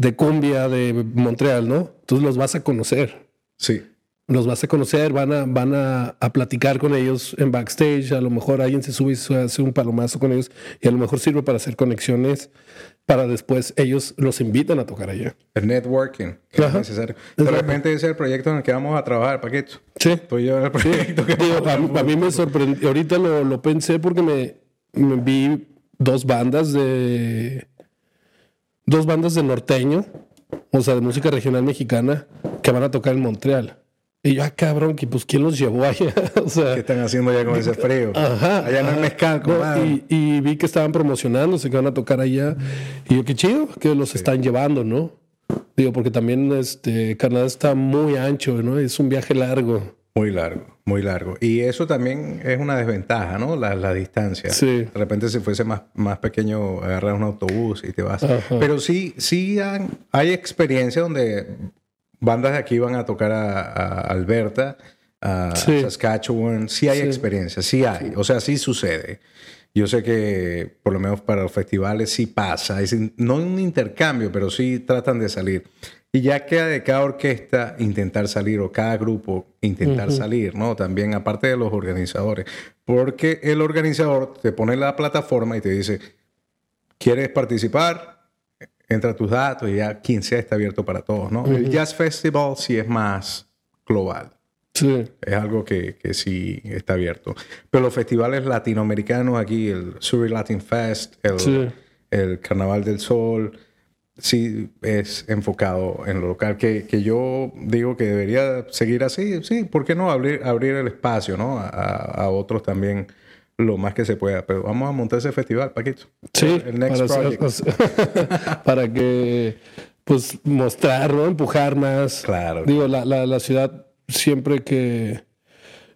de cumbia de Montreal, ¿no? Entonces los vas a conocer. Sí. Los vas a conocer, van a, van a, platicar con ellos en backstage. A lo mejor alguien se sube y hace un palomazo con ellos y a lo mejor sirve para hacer conexiones para después ellos los invitan a tocar allá. El networking, que es necesario. De repente ese es el proyecto en el que vamos a trabajar, Paquito. Sí. Estoy yo en el proyecto que a, mí me sorprendió. Ahorita lo, lo pensé porque me, me vi dos bandas de dos bandas de norteño, o sea, de música regional mexicana, que van a tocar en Montreal. Y yo, ah, cabrón, que pues quién los llevó allá. o sea, ¿qué están haciendo allá con ese frío? Ajá. Allá no hay mezcal, y, y, vi que estaban promocionándose, que van a tocar allá. Y yo, qué chido que los están llevando, ¿no? Digo, porque también este, Canadá está muy ancho, ¿no? Es un viaje largo. Muy largo, muy largo. Y eso también es una desventaja, ¿no? La, la distancia. Sí. De repente si fuese más, más pequeño, agarras un autobús y te vas. Pero sí, sí hay experiencia donde bandas de aquí van a tocar a, Alberta, a Saskatchewan. Sí hay experiencia, sí hay. O sea, sí sucede. Yo sé que por lo menos para los festivales sí pasa. Es, no un intercambio, pero sí tratan de salir. Y ya queda de cada orquesta intentar salir o cada grupo intentar salir, ¿no? También aparte de los organizadores. Porque el organizador te pone la plataforma y te dice, ¿quieres participar? Entra tus datos y ya quien sea está abierto para todos, ¿no? El Jazz Festival sí es más global. Sí. Es algo que, que, sí está abierto. Pero los festivales latinoamericanos aquí, el Surrey Latin Fest, el, el Carnaval del Sol, sí es enfocado en lo local, que, que, yo digo que debería seguir así, sí, ¿por qué no abrir, abrir el espacio ¿no? a, a otros también lo más que se pueda? Pero vamos a montar ese festival, Paquito. Sí, el Next para, Project. para que, pues, mostrar, ¿no? Empujar más. Claro. Digo, la, la, la ciudad siempre que,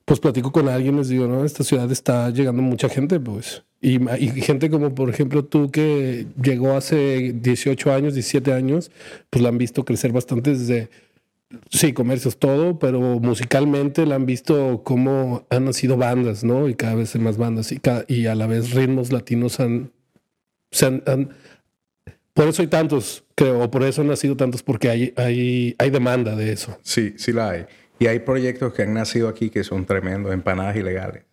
pues, platico con alguien, les digo, ¿no? Esta ciudad está llegando mucha gente, pues Y, y, gente como, por ejemplo, tú que llegó hace 18 años, 17 años, pues la han visto crecer bastante desde, sí, comercios, todo, pero musicalmente la han visto cómo han nacido bandas, ¿no? Y cada vez hay más bandas y, cada, y a la vez ritmos latinos han, se han, han por eso hay tantos, creo, o por eso han nacido tantos, porque hay, hay, hay demanda de eso. Sí, sí la hay. Y hay proyectos que han nacido aquí que son tremendos, empanadas ilegales.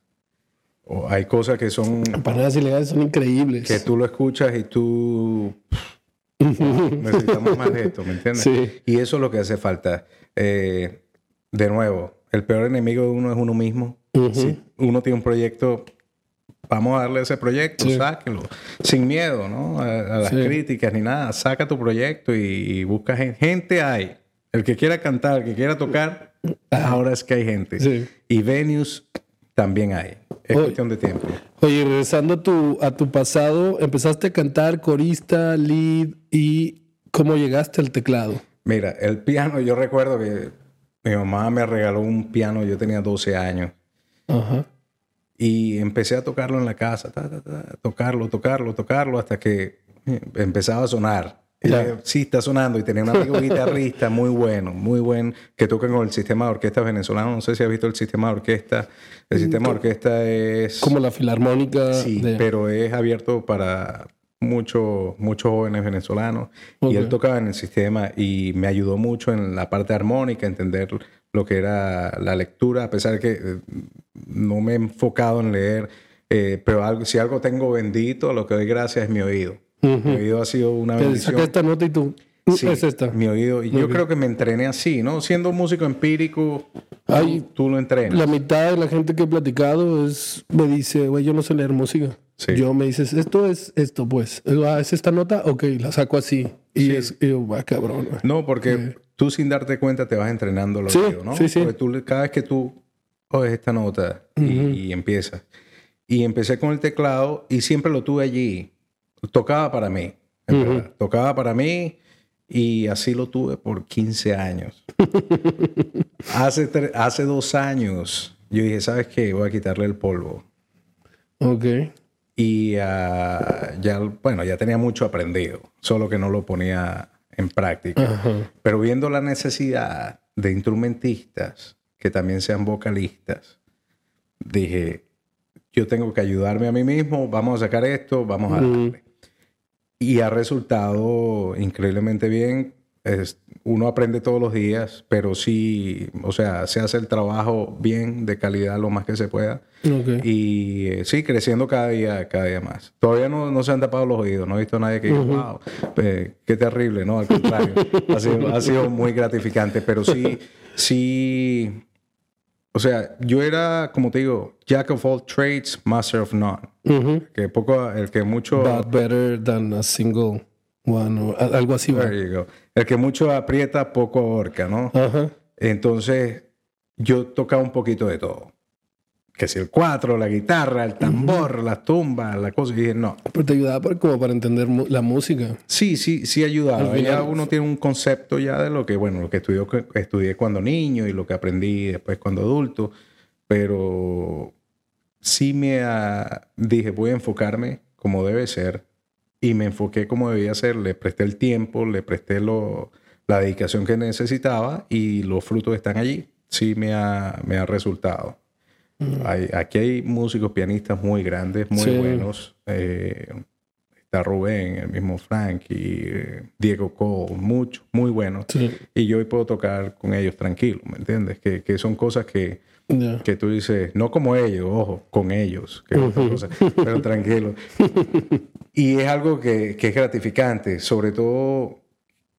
O hay cosas que son... Empanadas ilegales son increíbles. Que tú lo escuchas y tú... necesitamos más de esto, ¿me entiendes? Sí. Y eso es lo que hace falta. Eh, de nuevo, el peor enemigo de uno es uno mismo. Si uno tiene un proyecto, vamos a darle ese proyecto, Sí. sáquenlo. Sin miedo, ¿no? A, a las Sí. críticas ni nada. Saca tu proyecto y, y busca gente. Gente hay. El que quiera cantar, el que quiera tocar, ahora es que hay gente. Sí. Y venues también hay. Es Oye. cuestión de tiempo. Oye, regresando a tu, a tu pasado, empezaste a cantar corista, lead y cómo llegaste al teclado. Mira, el piano, yo recuerdo que mi mamá me regaló un piano, yo tenía 12 años. Ajá. Y empecé a tocarlo en la casa, ta, ta, ta, tocarlo, tocarlo, tocarlo, hasta que eh, empezaba a sonar. Sí, está sonando. Y tenía un amigo guitarrista muy bueno, muy buen, que toca con el sistema de orquesta venezolano. No sé si has visto el sistema de orquesta. El sistema de orquesta es... Como la filarmónica. Sí, de- pero es abierto para muchos muchos jóvenes venezolanos. Y él tocaba en el sistema y me ayudó mucho en la parte armónica, entender lo que era la lectura, a pesar de que eh, no me he enfocado en leer. eh, pero algo, si algo tengo bendito, lo que doy gracias es mi oído. Mi oído ha sido una bendición. saqué esta nota y tú. "Uh, Sí, es esta. Mi oído. Y yo creo que me entrené así, ¿no? Siendo músico empírico, Ay, tú lo entrenas. La mitad de la gente que he platicado es, me dice, güey, yo no sé leer música. Sí. Yo me dices, esto es esto, pues. Ah, ¿Es esta nota? Ok, la saco así. Y Sí. es, y yo, va, cabrón. güey". No, porque tú sin darte cuenta te vas entrenando el Sí, oído, ¿no? sí, sí. Porque tú, cada vez que tú oyes esta nota y, y empiezas. Y empecé con el teclado y siempre lo tuve allí. Tocaba para mí. verdad. Tocaba para mí y así lo tuve por 15 años. hace, hace dos años yo dije, ¿sabes qué? Voy a quitarle el polvo. Ok. Y ah, ya, bueno, ya tenía mucho aprendido, solo que no lo ponía en práctica. Pero viendo la necesidad de instrumentistas que también sean vocalistas, dije, yo tengo que ayudarme a mí mismo, vamos a sacar esto, vamos a darle. Y ha resultado increíblemente bien. Es- uno aprende todos los días, pero sí, o sea, se hace el trabajo bien, de calidad, lo más que se pueda. Ok. Y eh, sí, creciendo cada día, cada día más. Todavía no, no se han tapado los oídos, no he visto a nadie que diga, wow, eh, qué terrible, ¿no? Al contrario, ha, sido, ha sido muy gratificante, pero sí, sí, o sea, yo era, como te digo, jack of all trades, master of none. Que poco, el que mucho... But better than a single one. o algo así. va. There you go. El que mucho aprieta, poco ahorca, ¿no? Ajá. Entonces, yo tocaba un poquito de todo. Que si el cuatro, la guitarra, el tambor, las tumbas, la cosa. Y dije, no. Pero te ayudaba para, como para entender la música. Sí, sí, sí ayudaba. Ya uno tiene un concepto ya de lo que, bueno, lo que estudió, que estudié cuando niño y lo que aprendí después cuando adulto. Pero sí me ah, dije, voy a enfocarme como debe ser. Y me enfoqué como debía ser. Le presté el tiempo, le presté lo, la dedicación que necesitaba y los frutos están allí. Sí me ha, me ha resultado. Hay- aquí hay músicos pianistas muy grandes, muy Sí. buenos. Eh, está Rubén, el mismo Frank y eh, Diego Cole, muchos, muy buenos. Sí. Y yo hoy puedo tocar con ellos tranquilo, ¿me entiendes? Que, que son cosas que, que tú dices, no como ellos, ojo, con ellos, que cosa, pero tranquilo. Y es algo que, que es gratificante, sobre todo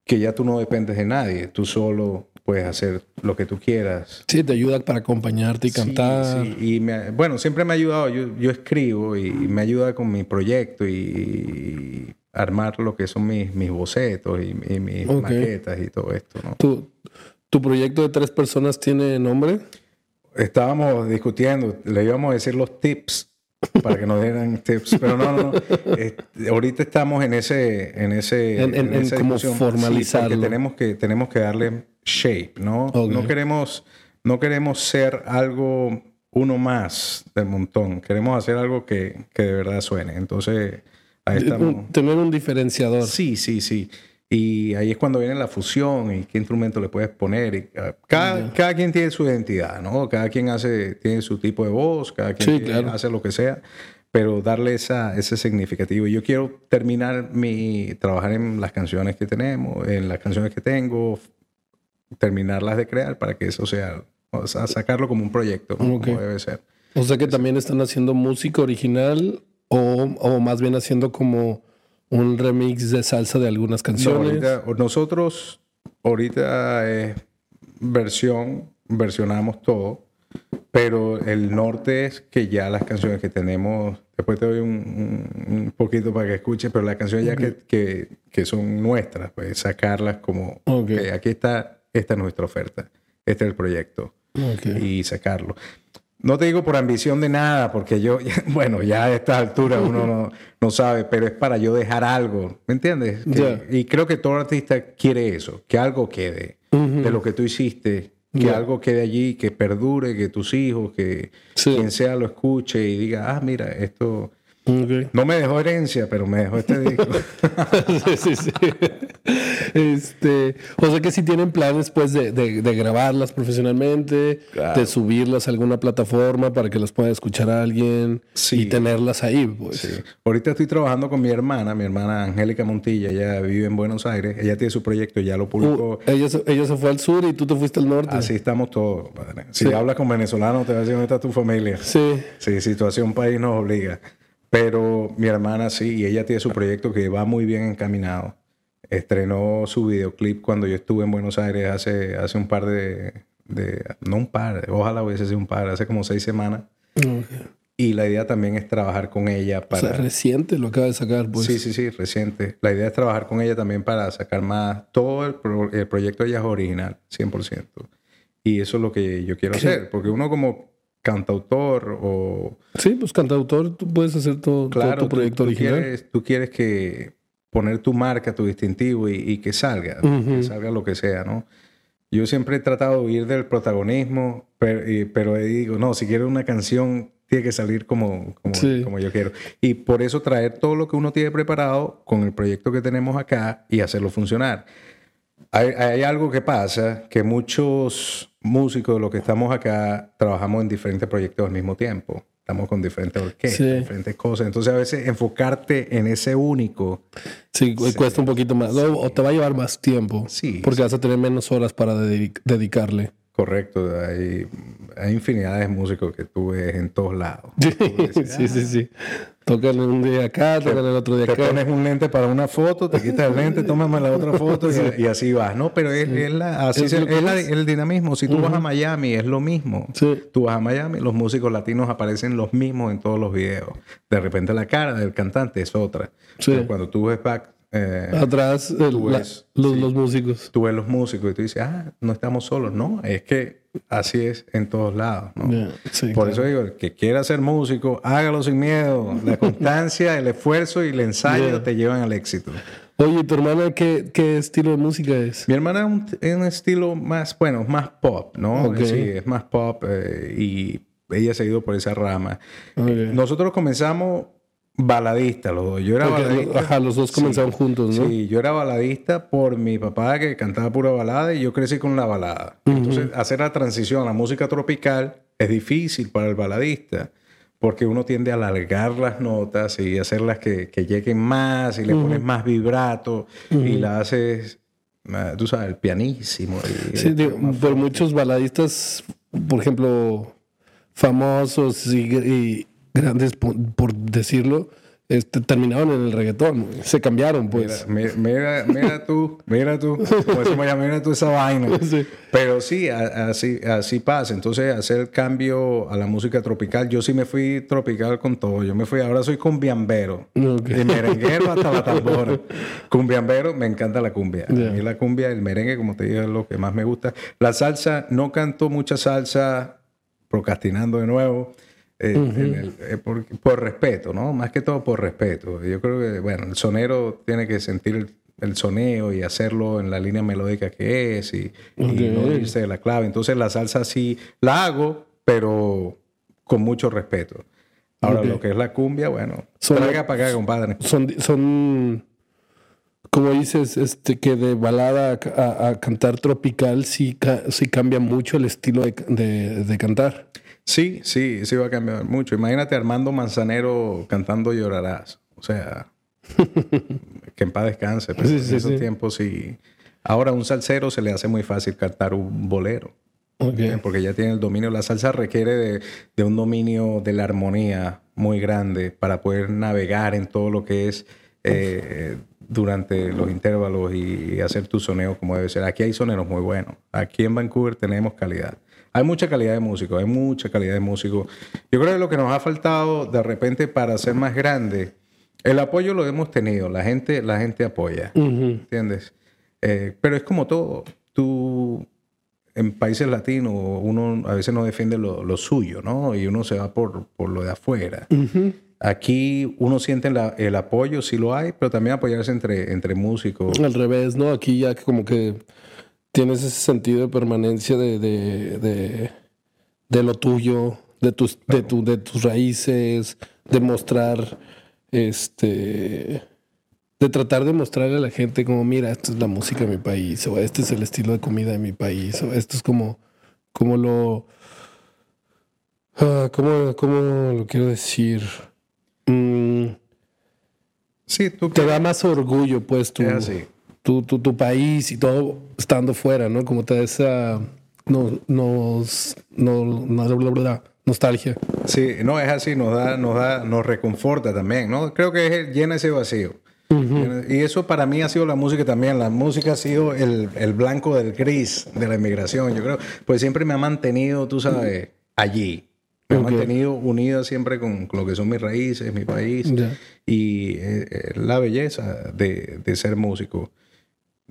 que ya tú no dependes de nadie, tú solo puedes hacer lo que tú quieras. Sí, te ayuda para acompañarte y Sí, cantar. sí, Y me, bueno, siempre me ha ayudado. Yo, yo escribo y me ayuda con mi proyecto y armar lo que son mis, mis bocetos y, y mis maquetas y todo esto, ¿no? ¿Tu, ¿Tu proyecto de tres personas tiene nombre? Estábamos discutiendo, le íbamos a decir los tips para que nos dieran tips, pero no, no, no. Este, ahorita estamos en ese, en ese, En- en- en esa como. Sí, formalizarlo. porque tenemos que, tenemos que darle shape, ¿no? Ok. No queremos, no queremos ser algo uno más del montón. Queremos hacer algo que, que de verdad suene. Entonces, ahí estamos. Tener un diferenciador. Sí, sí, sí. Y ahí es cuando viene la fusión y qué instrumento le puedes poner. Y cada, cada, quien tiene su identidad, ¿no? Cada quien hace, tiene su tipo de voz, cada quien hace lo que sea, pero darle esa, ese significativo. Yo quiero terminar mi, trabajar en las canciones que tenemos, en las canciones que tengo, terminarlas de crear para que eso sea, o sea, sacarlo como un proyecto, como debe ser. O sea que también están haciendo música original o, o más bien haciendo como un remix de salsa de algunas canciones. nosotros ahorita es versión, versionamos todo, pero el norte es que ya las canciones que tenemos, después te doy un, poquito para que escuches, pero las canciones ya que, que, son nuestras, pues sacarlas como, aquí está, esta es nuestra oferta, este es el proyecto, y sacarlo. No te digo por ambición de nada, porque yo, bueno, ya a esta altura uno no, sabe, pero es para yo dejar algo, ¿me entiendes? Y creo que todo artista quiere eso, que algo quede de lo que tú hiciste, que algo quede allí, que perdure, que tus hijos, que quien sea lo escuche y diga, ah, mira, esto no me dejó herencia, pero me dejó este disco. sí, sí, sí. Este, o sea que si tienen planes pues de, grabarlas profesionalmente, de subirlas a alguna plataforma para que las pueda escuchar alguien y tenerlas ahí. Pues. Ahorita estoy trabajando con mi hermana, mi hermana Angélica Montilla, ella vive en Buenos Aires, ella tiene su proyecto, ya lo publicó. Uh, ella, se, ella se fue al sur y tú te fuiste al norte. Así estamos todos, padre. Si hablas con venezolanos te va a decir dónde está tu familia. Sí. Sí, situación país nos obliga. Pero mi hermana sí, y ella tiene su proyecto que va muy bien encaminado. Estrenó su videoclip cuando yo estuve en Buenos Aires hace, hace un par de, No un par, ojalá hubiese sido un par, hace como seis semanas. Y la idea también es trabajar con ella para... O sea, reciente lo acaba de sacar, pues. Sí, sí, sí, reciente. La idea es trabajar con ella también para sacar más... Todo el, el proyecto de ella es original, 100%. Y eso es lo que yo quiero hacer. Porque uno como cantautor o... Sí, pues cantautor, tú puedes hacer todo, tu proyecto original. Quieres, tú quieres que poner tu marca, tu distintivo y, que salga, que salga lo que sea, ¿no? Yo siempre he tratado de huir del protagonismo, pero, pero digo, no, si quiero una canción, tiene que salir como, como, yo quiero. Y por eso traer todo lo que uno tiene preparado con el proyecto que tenemos acá y hacerlo funcionar. Hay, hay algo que pasa, que muchos músicos, los que estamos acá, trabajamos en diferentes proyectos al mismo tiempo. Estamos con diferentes orquestas, diferentes cosas. Entonces, a veces enfocarte en ese único. Sí, cuesta un poquito más. O te va a llevar más tiempo. Sí. Porque vas a tener menos horas para dedicarle. Correcto, hay, hay infinidad de músicos que tú ves en todos lados. sí, sí, sí. Tocan un día acá, tocan el otro día acá. Te pones un lente para una foto, te quitas el lente, tómame la otra foto y, así vas. No, pero es, la, así es, el dinamismo. Si tú vas a Miami, es lo mismo. Tú vas a Miami, los músicos latinos aparecen los mismos en todos los videos. De repente la cara del cantante es otra. Pero cuando tú ves back eh, Atrás los, los, músicos. Tú ves los músicos y tú dices, ah, no estamos solos. No, es que así es en todos lados. Por eso digo, el que quiera ser músico, hágalo sin miedo. La constancia, el esfuerzo y el ensayo te llevan al éxito. Oye, ¿tu hermana qué, qué, estilo de música es? Mi hermana es un, estilo más, bueno, más pop, ¿no? Sí, es más pop eh, y ella ha seguido por esa rama. Nosotros comenzamos baladista los dos. Yo era baladista. Ajá, los dos comenzaron juntos, ¿no? Sí, yo era baladista por mi papá que cantaba pura balada y yo crecí con la balada. Entonces, hacer la transición a la música tropical es difícil para el baladista porque uno tiende a alargar las notas y hacerlas que, que lleguen más y le pones más vibrato y la haces, tú sabes, el pianísimo. sí, por muchos baladistas, por ejemplo, famosos y grandes, por, decirlo, este, terminaron en el reggaetón. Se cambiaron, pues. Mira, mira, tú, mira tú, mira tú esa vaina. Pero sí, así, así pasa. Entonces, hacer el cambio a la música tropical, yo sí me fui tropical con todo. Yo me fui, ahora soy cumbiambero. De merenguero hasta la tambora. Cumbiambero, me encanta la cumbia. A mí la cumbia, el merengue, como te dije, es lo que más me gusta. La salsa, no canto mucha salsa, procrastinando de nuevo. Eh, eh, por, respeto, ¿no? Más que todo por respeto. Yo creo que, bueno, el sonero tiene que sentir el, soneo y hacerlo en la línea melódica que es y, no irse de la clave. Entonces la salsa sí la hago, pero con mucho respeto. Ahora, lo que es la cumbia, bueno, Son- traiga para acá, compadre. Son, son, como dices, este, que de balada a, a- a cantar tropical sí, sí cambia mucho el estilo de, de- de cantar. Sí, sí, sí va a cambiar mucho. Imagínate Armando Manzanero cantando Llorarás. O sea, que en paz descanse. Pero Sí, en sí, esos sí. tiempos sí. Ahora a un salsero se le hace muy fácil cantar un bolero. ¿eh? porque ya tiene el dominio. La salsa requiere de, de un dominio de la armonía muy grande para poder navegar en todo lo que es eh, durante los intervalos y, hacer tu soneo como debe ser. Aquí hay soneros muy buenos. Aquí en Vancouver tenemos calidad. Hay mucha calidad de músicos, hay mucha calidad de músicos. Yo creo que lo que nos ha faltado de repente para ser más grande, el apoyo lo hemos tenido, la gente, la gente apoya. ¿Entiendes? Eh, pero es como todo. Tú, en países latinos, uno a veces no defiende lo, lo suyo, ¿no? Y uno se va por, por lo de afuera. Aquí uno siente la- el apoyo, sí lo hay, pero también apoyarse entre, entre músicos. Al revés, ¿no? Aquí ya como que tienes ese sentido de permanencia de, de, de, de lo tuyo, de tus, de, tu, de tus raíces, de mostrar, este, de tratar de mostrarle a la gente como, mira, esta es la música de mi país, o este es el estilo de comida de mi país, o esto es como, como lo, ah, ¿cómo, cómo lo quiero decir? Mm, Sí, tú te da más orgullo, pues, Es así. Tu, tu, tu país y todo estando fuera, ¿no? Como te da esa no, nos, no, no- bla, bla, bla, nostalgia. Sí, no, es así, nos da, nos da, nos reconforta también, ¿no? Creo que es- llena ese vacío. Y eso para mí ha sido la música también. La música ha sido el, el blanco del gris de la inmigración, yo creo. Pues siempre me ha mantenido, tú sabes, allí. Me Ok. ha mantenido unida siempre con, con lo que son mis raíces, mi país. Ya. Y eh, eh, la belleza de, de ser músico.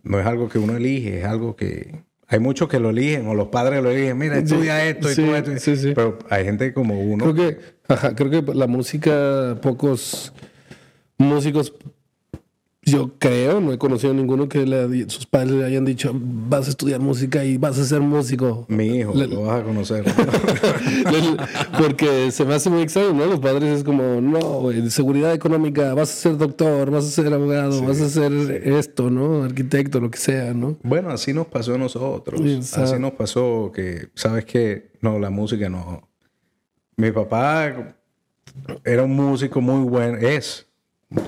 No es algo que uno elige, es algo que... Hay muchos que lo eligen, o los padres lo eligen. Mira, estudia esto y todo esto. sí, sí. Pero hay gente como uno. Creo que, ajá, creo que la música, pocos músicos, yo creo, no he conocido a ninguno que le, sus padres le hayan dicho, vas a estudiar música y vas a ser músico. Mi hijo, Le- lo vas a conocer. Porque se me hace muy extraño, ¿no? Los padres es como, no, seguridad económica, vas a ser doctor, vas a ser abogado, vas a ser esto, ¿no? Arquitecto, lo que sea, ¿no? bueno, así nos pasó a nosotros. Exacto. Así nos pasó que, ¿sabes qué? No, la música no. Mi papá era un músico muy bueno, es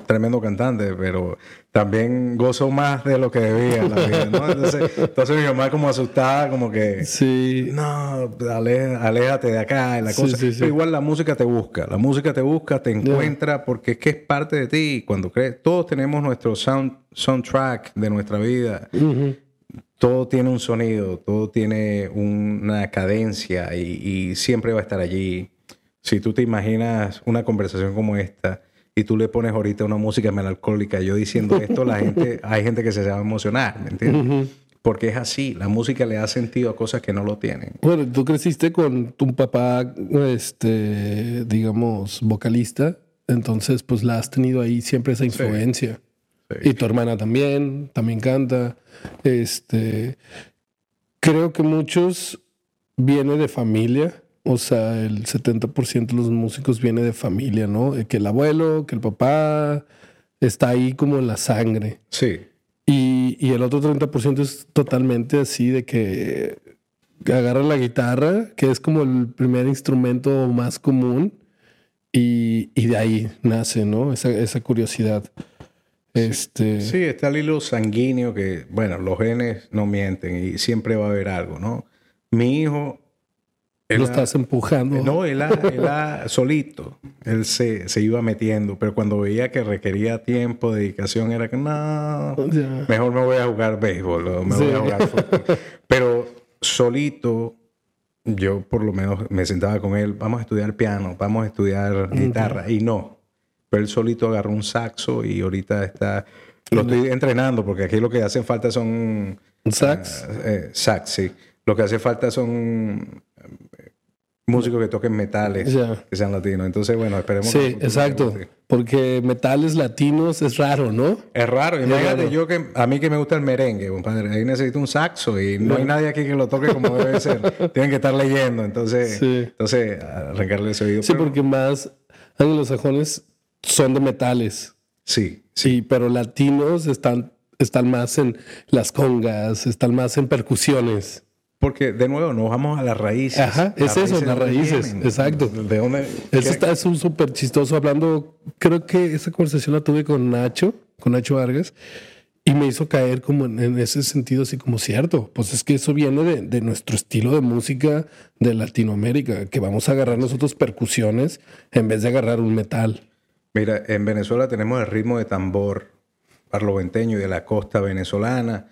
tremendo cantante, pero también gozó más de lo que debía en la vida, ¿no? Entonces, entonces mi mamá como asustada, como que... Sí. No, ale- aléjate de acá, la cosa. sí, sí. Pero igual la música te busca, la música te busca, te encuentra, porque es que es parte de ti. Cuando crees, todos tenemos nuestro sound, soundtrack de nuestra vida. Todo tiene un sonido, todo tiene una cadencia y, y siempre va a estar allí. Si tú te imaginas una conversación como esta y tú le pones ahorita una música melancólica, yo diciendo esto, la gente, hay gente que se va a emocionar, ¿me entiendes? Porque es así, la música le da sentido a cosas que no lo tienen. Bueno, tú creciste con tu papá, este, digamos, vocalista, entonces pues la has tenido ahí siempre esa influencia. Sí. Y tu hermana también, también canta. Este, creo que muchos viene de familia, o sea, el 70% de los músicos viene de familia, ¿no? Que el abuelo, que el papá está ahí como en la sangre. Sí, Y, y el otro 30% es totalmente así de que agarra la guitarra, que es como el primer instrumento más común, y, y de ahí nace, ¿no? Esa, esa curiosidad. Este, Sí, está el hilo sanguíneo que, bueno, los genes no mienten y siempre va a haber algo, ¿no? Mi hijo... él lo estás empujando. No, él, él solito, él se, se iba metiendo, pero cuando veía que requería tiempo, dedicación, era que no, Ya. mejor me voy a jugar béisbol o me Sí. voy a jugar fútbol. Pero solito, yo por lo menos me sentaba con él, vamos a estudiar piano, vamos a estudiar guitarra, y no. Pero él solito agarró un saxo y ahorita está, lo estoy entrenando, porque aquí lo que hacen falta son ¿Un sax? eh, sax, sí. Lo que hace falta son músicos que toquen metales que sean latinos. Entonces, bueno, esperemos. Sí, exacto. Porque metales latinos es raro, ¿no? Es raro. Imagínate yo que a mí que me gusta el merengue, compadre. Ahí necesito un saxo y no hay nadie aquí que lo toque como debe ser. Tienen que estar leyendo. Entonces, Sí. entonces arrancarle ese oído. Sí, Pero- porque más anglosajones son de metales. Sí, Sí, pero latinos están, están más en las congas, están más en percusiones. Porque, de nuevo, nos vamos a las raíces. Ajá, es eso, ¿de las raíces, vienen? exacto. ¿De dónde? Eso está, es un súper chistoso hablando. Creo que esa conversación la tuve con Nacho, con Nacho Vargas, y me hizo caer como en, en ese sentido, así como cierto. Pues es que eso viene de, de nuestro estilo de música de Latinoamérica, que vamos a agarrar nosotros percusiones en vez de agarrar un metal. Mira, en Venezuela tenemos el ritmo de tambor barloventeño y de la costa venezolana,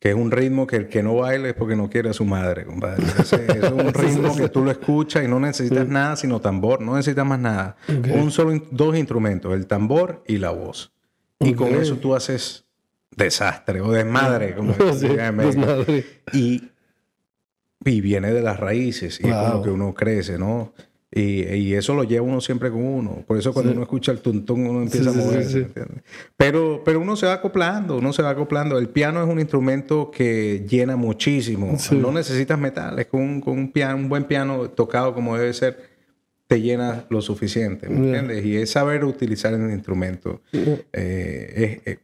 que es un ritmo que el que no baila es porque no quiere a su madre, compadre. Ese- es un ritmo que tú lo escuchas y no necesitas nada sino tambor, no necesitas más nada. Ok. Un solo, dos instrumentos, el tambor y la voz. Y con eso tú haces desastre o desmadre, como se Sí, desmadre. Y, y viene de las raíces y es lo que uno crece, ¿no? Y, y eso lo lleva uno siempre con uno. Por eso cuando uno escucha el tuntún uno empieza Sí, sí, a sí, moverse. sí. Pero, pero uno se va acoplando, uno se va acoplando. El piano es un instrumento que llena muchísimo. Sí. No necesitas metales. Con con un, piano, un buen piano tocado como debe ser, te llena lo suficiente. ¿me Yeah. entiendes? Y es saber utilizar el instrumento. Eh, es- es-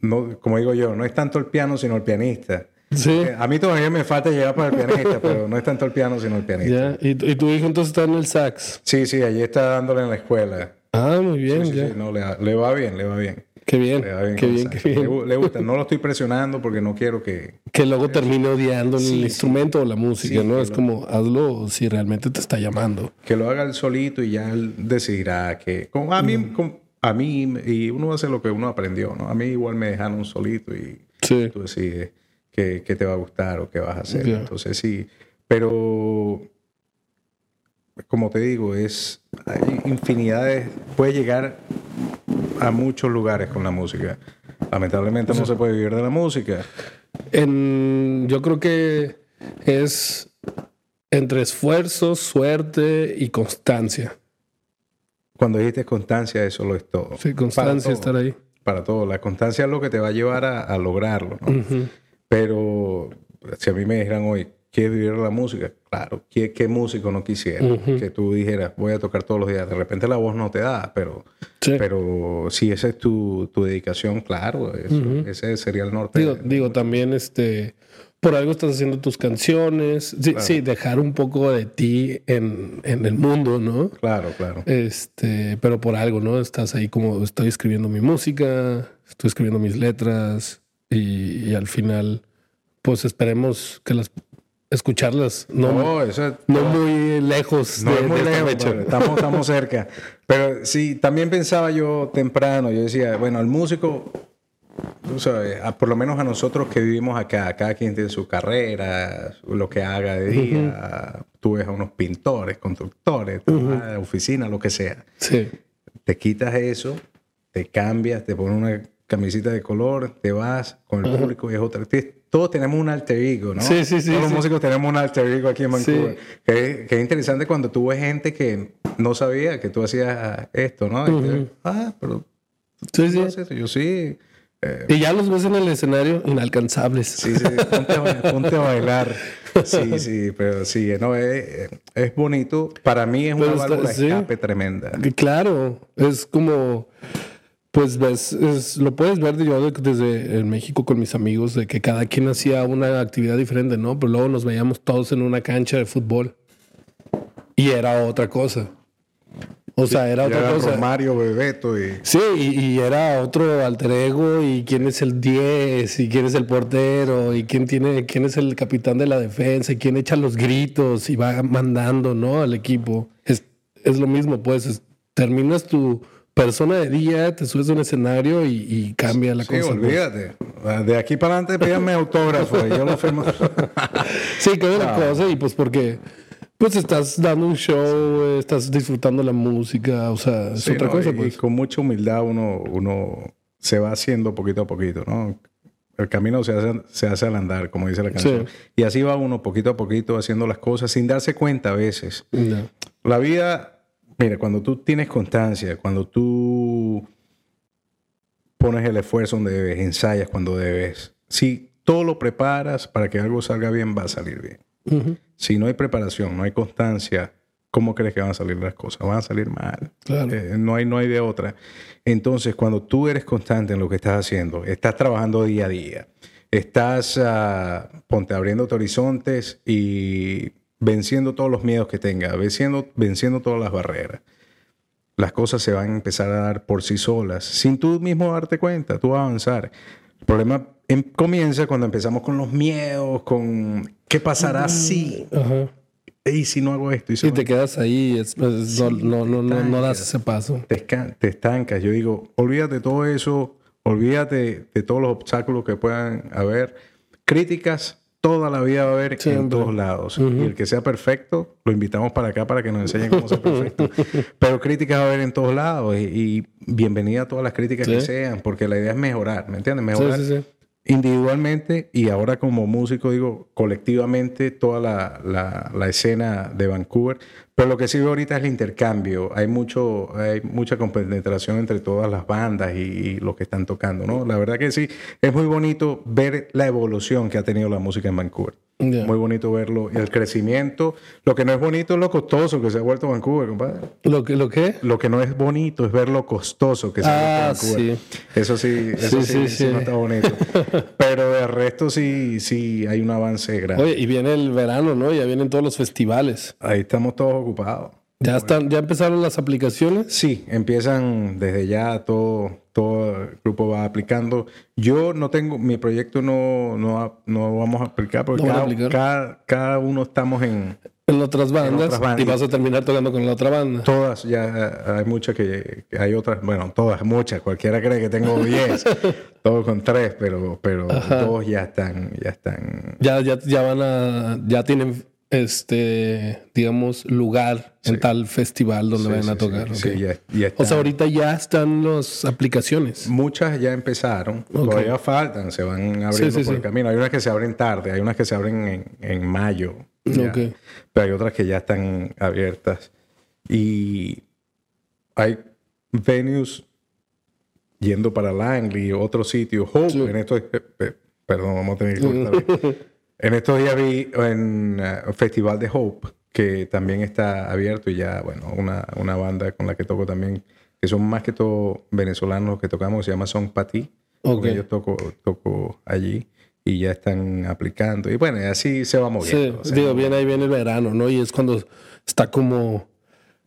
no, como digo yo, no es tanto el piano, sino el pianista. Sí. A mí todavía me falta llegar para el pianista, pero no es tanto el piano, sino el pianista. Ya. ¿Y, tu- y tu hijo entonces está en el sax. Sí, sí, allí está dándole en la escuela. Ah, muy bien, Sí, sí, ya. sí, no, le, le va bien, le va bien. Qué bien, Le va bien qué bien, qué bien. le gusta. No lo estoy presionando porque no quiero que... Que luego termine odiando el instrumento o la música, ¿no? Es lo- como hazlo si realmente te está llamando. que lo haga él solito y ya él decidirá que... Como a, mí, Mm. como- a mí, y uno hace lo que uno aprendió, ¿no? A mí igual me dejaron solito y tú decides qué te va a gustar o qué vas a hacer. Entonces sí, pero como te digo, es hay infinidades, puede llegar a muchos lugares con la música. Lamentablemente no se puede vivir de la música. En, yo creo que es entre esfuerzo, suerte y constancia. Cuando dijiste constancia, eso lo es todo. Sí, constancia, estar ahí. Para todo. La constancia es lo que te va a llevar a, a lograrlo. ¿no? Ujú. Pero si a mí me dijeran hoy, ¿quieres vivir la música? Claro, ¿qué, qué músico no quisiera? Ujú. Que tú dijeras, voy a tocar todos los días. De repente la voz no te da, pero, Sí. pero si esa es tu, tu dedicación, claro, eso- ese sería el norte. Digo, digo, también este, por algo estás haciendo tus canciones. Sí, sí, dejar un poco de ti en, en el mundo, ¿no? Claro, claro. Este, pero por algo, ¿no? Estás ahí como estoy escribiendo mi música, estoy escribiendo mis letras y, y al final, pues esperemos que las escucharlas, no, no, No, eso es- muy lejos No de, es muy de lejos, estamos, estamos cerca. Pero sí, también pensaba yo temprano, yo decía, bueno, al músico, tú sabes, a- por lo menos a nosotros que vivimos acá, cada quien tiene su carrera, lo que haga de día, tú ves a unos pintores, constructores, uh oficina, lo que sea. Sí, Te quitas eso, te cambias, te pones una camisita de color, te vas con el público y es otra. Todos tenemos un alter ego, ¿no? Sí, sí, sí, Todos los músicos tenemos un alter ego aquí en Vancouver. Sí. Que, es- que es interesante cuando tú ves gente que no sabía que tú hacías esto, ¿no? Te- ah, pero sí, sí. eso. Yo sí. eh, Y ya los ves en el escenario inalcanzables. Sí, sí, ponte a, ba- ponte a bailar. Sí, sí, pero sí, no, es, es bonito. Para mí es una válvula escape tremenda. Claro, es como, pues ves, es- lo puedes ver yo de- desde en México con mis amigos, de que cada quien hacía una actividad diferente, ¿no? Pero luego nos veíamos todos en una cancha de fútbol y era otra cosa. O sea, era Ya otra era cosa. Romario, Bebeto y... Sí, y, y era otro alter ego y quién es el 10 y quién es el portero y quién tiene quién es el capitán de la defensa y quién echa los gritos y va mandando, ¿no? al equipo. Es, es lo mismo, pues es- terminas tu persona de día, te subes a un escenario y, y cambia la Sí, cosa. pues. olvídate. De aquí para adelante pídanme autógrafo y yo lo firmo. Sí, cambia la cosa y pues porque pues estás dando un show, estás disfrutando la música, o sea, es Sí, otra no, cosa, pues. y con mucha humildad uno, uno se va haciendo poquito a poquito, ¿no? El camino se hace, se hace al andar, como dice la canción. Y así va uno poquito a poquito haciendo las cosas sin darse cuenta a veces. La vida, mira, cuando tú tienes constancia, cuando tú pones el esfuerzo donde debes, ensayas cuando debes, si todo lo preparas para que algo salga bien, va a salir bien. Si no hay preparación, no hay constancia, ¿cómo crees que van a salir las cosas? Van a salir mal. Eh, no, hay, no hay de otra. Entonces, cuando tú eres constante en lo que estás haciendo, estás trabajando día a día, estás, uh, ponte, abriendo horizontes y venciendo todos los miedos que tengas, venciendo, venciendo todas las barreras. Las cosas se van a empezar a dar por sí solas, sin tú mismo darte cuenta, tú vas a avanzar. El problema em, comienza cuando empezamos con los miedos, con qué pasará si. Ajá y si no hago esto? Y, te quedas ahí, no, no, no, no, das ese paso. Te, te, estancas. Yo digo, olvídate de todo eso, olvídate de todos los obstáculos que puedan haber. Críticas, toda la vida va a haber en todos lados. Y el que sea perfecto, lo invitamos para acá para que nos enseñen cómo ser perfecto. Pero críticas va a haber en todos lados. Y, bienvenida a todas las críticas que sean, porque la idea es mejorar, ¿me entiendes? Mejorar individualmente y ahora como músico, digo, colectivamente, toda la, la, escena de Vancouver. Pero lo que sí veo ahorita es el intercambio. Hay, mucho, hay mucha compenetración entre todas las bandas y, los que están tocando, ¿no? La verdad que sí, es muy bonito ver la evolución que ha tenido la música en Vancouver. Muy bonito verlo. Y el crecimiento. Lo que no es bonito es lo costoso que se ha vuelto Vancouver, compadre. ¿Lo que, lo qué? Lo que no es bonito es ver lo costoso que se ha vuelto ah, Vancouver. Eso sí, eso sí, sí, no está bonito. Pero de resto sí, sí hay un avance grande. Oye, y viene el verano, ¿no? Ya vienen todos los festivales. Ahí estamos todos ocupados. ¿Ya, están, ¿Ya empezaron las aplicaciones? Sí, empiezan desde ya, todo, todo el grupo va aplicando. Yo no tengo, mi proyecto no, no, no vamos a aplicar porque cada, Cada, uno estamos en... En otras, bandas, y vas a terminar tocando con la otra banda. Todas, ya hay muchas que, hay otras, bueno, todas, muchas. Cualquiera cree que tengo 10, todos con 3, pero, pero todos ya están, ya están. Ya, ya, ya van a, ya tienen este, digamos, lugar en tal festival donde vayan a tocar. Sí, ya, o sea, ahorita ya están las aplicaciones. Muchas ya empezaron, todavía faltan, se van abriendo por el camino. Hay unas que se abren tarde, hay unas que se abren en, en mayo, pero hay otras que ya están abiertas. Y hay venues yendo para Langley, otro sitio, Hope, en esto, perdón, vamos a tener que En estos días vi en el uh, Festival de Hope, que también está abierto y ya, bueno, una, una, banda con la que toco también, que son más que todo venezolanos que tocamos, se llama Son Pati. Okay. Yo toco, toco allí y ya están aplicando. Y bueno, así se va moviendo. Sí, digo, bien ahí viene el verano, ¿no? Y es cuando está como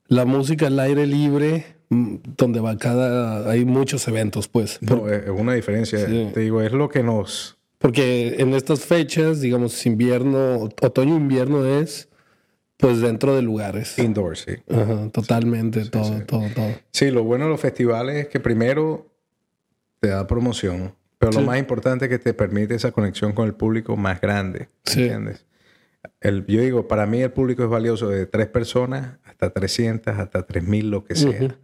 la música al aire libre, mm, donde va cada... Hay muchos eventos, pues. No, es una diferencia. Te digo, es lo que nos porque en estas fechas, digamos, invierno, otoño, invierno es pues dentro de lugares. Indoor, sí. Ajá, totalmente, todo, todo, todo. Sí, lo bueno de los festivales es que primero te da promoción, pero lo más importante es que te permite esa conexión con el público más grande. ¿Entiendes? El, yo digo, para mí el público es valioso de tres personas hasta 300, hasta 3000, lo que sea.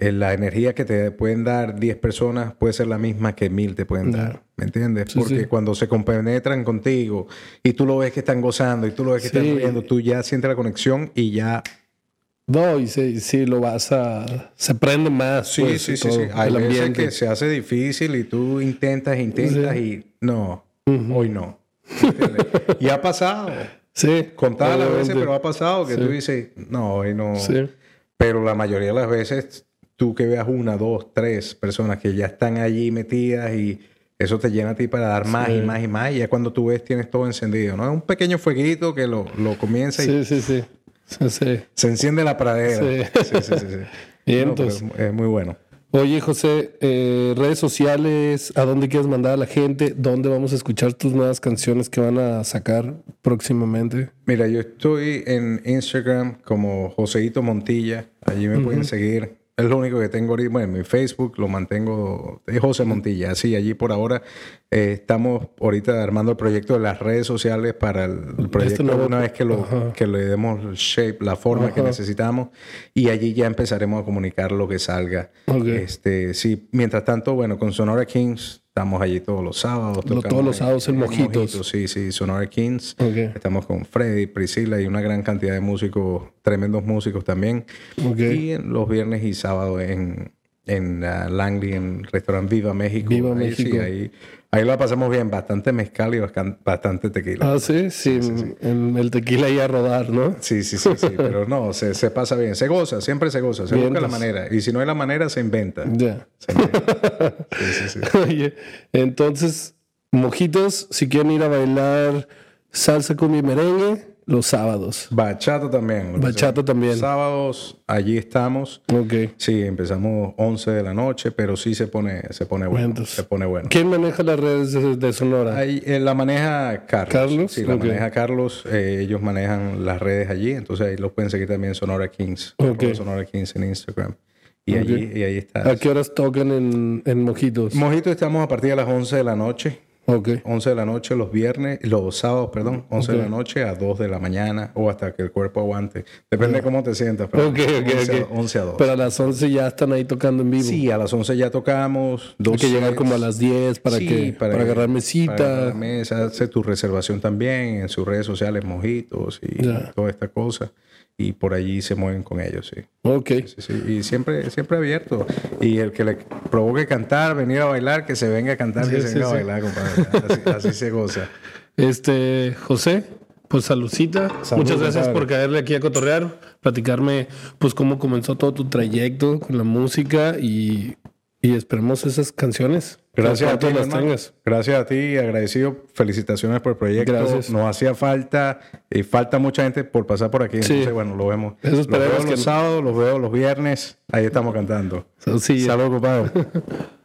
La energía que te pueden dar 10 personas puede ser la misma que 1000 te pueden dar. ¿Me entiendes? Porque cuando se compenetran contigo y tú lo ves que están gozando y tú lo ves que están riendo, tú ya sientes la conexión y ya. No, y sí, lo vas a. Se prende más. Sí, pues, sí, sí, sí. Hay veces que se hace difícil y tú intentas, intentas y no, hoy no. y ha pasado. Sí. Contadas las veces, pero ha pasado que tú dices, no, hoy no. Sí. Pero la mayoría de las veces tú que veas una, dos, tres personas que ya están allí metidas y eso te llena a ti para dar más y más y más. Y ya cuando tú ves tienes todo encendido, ¿no? Es un pequeño fueguito que lo, lo comienza y... Sí, sí, sí. Se enciende la pradera. Sí, sí, sí. sí, entonces... es muy bueno. Oye, José, eh, redes sociales, ¿a dónde quieres mandar a la gente? ¿Dónde vamos a escuchar tus nuevas canciones que van a sacar próximamente? Mira, yo estoy en Instagram como Joseito Montilla. Allí me pueden seguir. Es lo único que tengo ahorita. Bueno, mi Facebook lo mantengo. Es José Montilla. Sí, allí por ahora eh, estamos ahorita armando el proyecto de las redes sociales para el, este proyecto una vez que, lo, que le demos shape, la forma que necesitamos. Y allí ya empezaremos a comunicar lo que salga. Este, sí, mientras tanto, bueno, con Sonora Kings estamos allí todos los sábados. Lo- todos los sábados en Mojitos. Sí, sí, Sonora Kings. Estamos con Freddy, Priscila y una gran cantidad de músicos, tremendos músicos también. Ok. Y los viernes y sábados en, en ah, Langley, en Restaurant Viva México. Viva ahí, México. Sí, ahí, ahí la pasamos bien. Bastante mezcal y bastante tequila. Ah, sí, sí, en el tequila ahí a rodar, ¿no? Sí, sí, sí, sí, pero no, se, se pasa bien, se goza, siempre se goza, se busca la manera. Y si no hay la manera, se inventa. Ya. Inventa. Sí, sí, sí. Oye, entonces, mojitos, si quieren ir a bailar salsa con mi merengue, los sábados. Bachata también. Bachata también. Sábados, allí estamos. Ok. Sí, empezamos 11 de la noche, pero sí se pone, se pone bueno. Vientos. Se pone bueno. ¿Quién maneja las redes de, de Sonora? Ahí, eh, la maneja Carlos. ¿Carlos? Sí, la Ok. maneja Carlos. Eh, ellos manejan las redes allí, entonces ahí los pueden seguir también Sonora Kings. Ok. arroba Sonora Kings en Instagram. Y, Ok. allí, y ahí está. ¿A qué horas tocan en, en mojitos? Mojito estamos a partir de las 11 de la noche. Ok. 11 de la noche los viernes, los sábados, perdón, 11 de Ok. la noche a 2 de la mañana o hasta que el cuerpo aguante. Depende de cómo te sientas. pero Ok, ok, 11, a- ok. 11 a 2. Pero a las 11 ya están ahí tocando en vivo. sí, a las 11 ya tocamos. Hay Dos que llegar como a las 10 para, Sí, que, para, agarrar mesita. Para agarrar mesa, hace tu reservación también en sus redes sociales, mojitos y Ya. toda esta cosa. Y por allí se mueven con ellos, sí. Ok. Sí, sí. Y siempre, siempre abierto. Y el que le provoque cantar, venir a bailar, que se venga a cantar, que Sí, se sí, venga a bailar, compadre. Así, así se goza. Este, José, pues saludcita. Salud, Muchas gracias compadre. por caerle aquí a cotorrear, platicarme pues cómo comenzó todo tu trayecto con la música y, y esperemos esas canciones. Gracias a ti, las tengas. Gracias a ti, agradecido. Felicitaciones por el proyecto. Gracias. Nos hacía falta y falta mucha gente por pasar por aquí. Sí. Entonces, bueno, lo vemos. Eso los veo que los sábados, los veo los viernes. Ahí estamos cantando. Sí, Salud, compadre.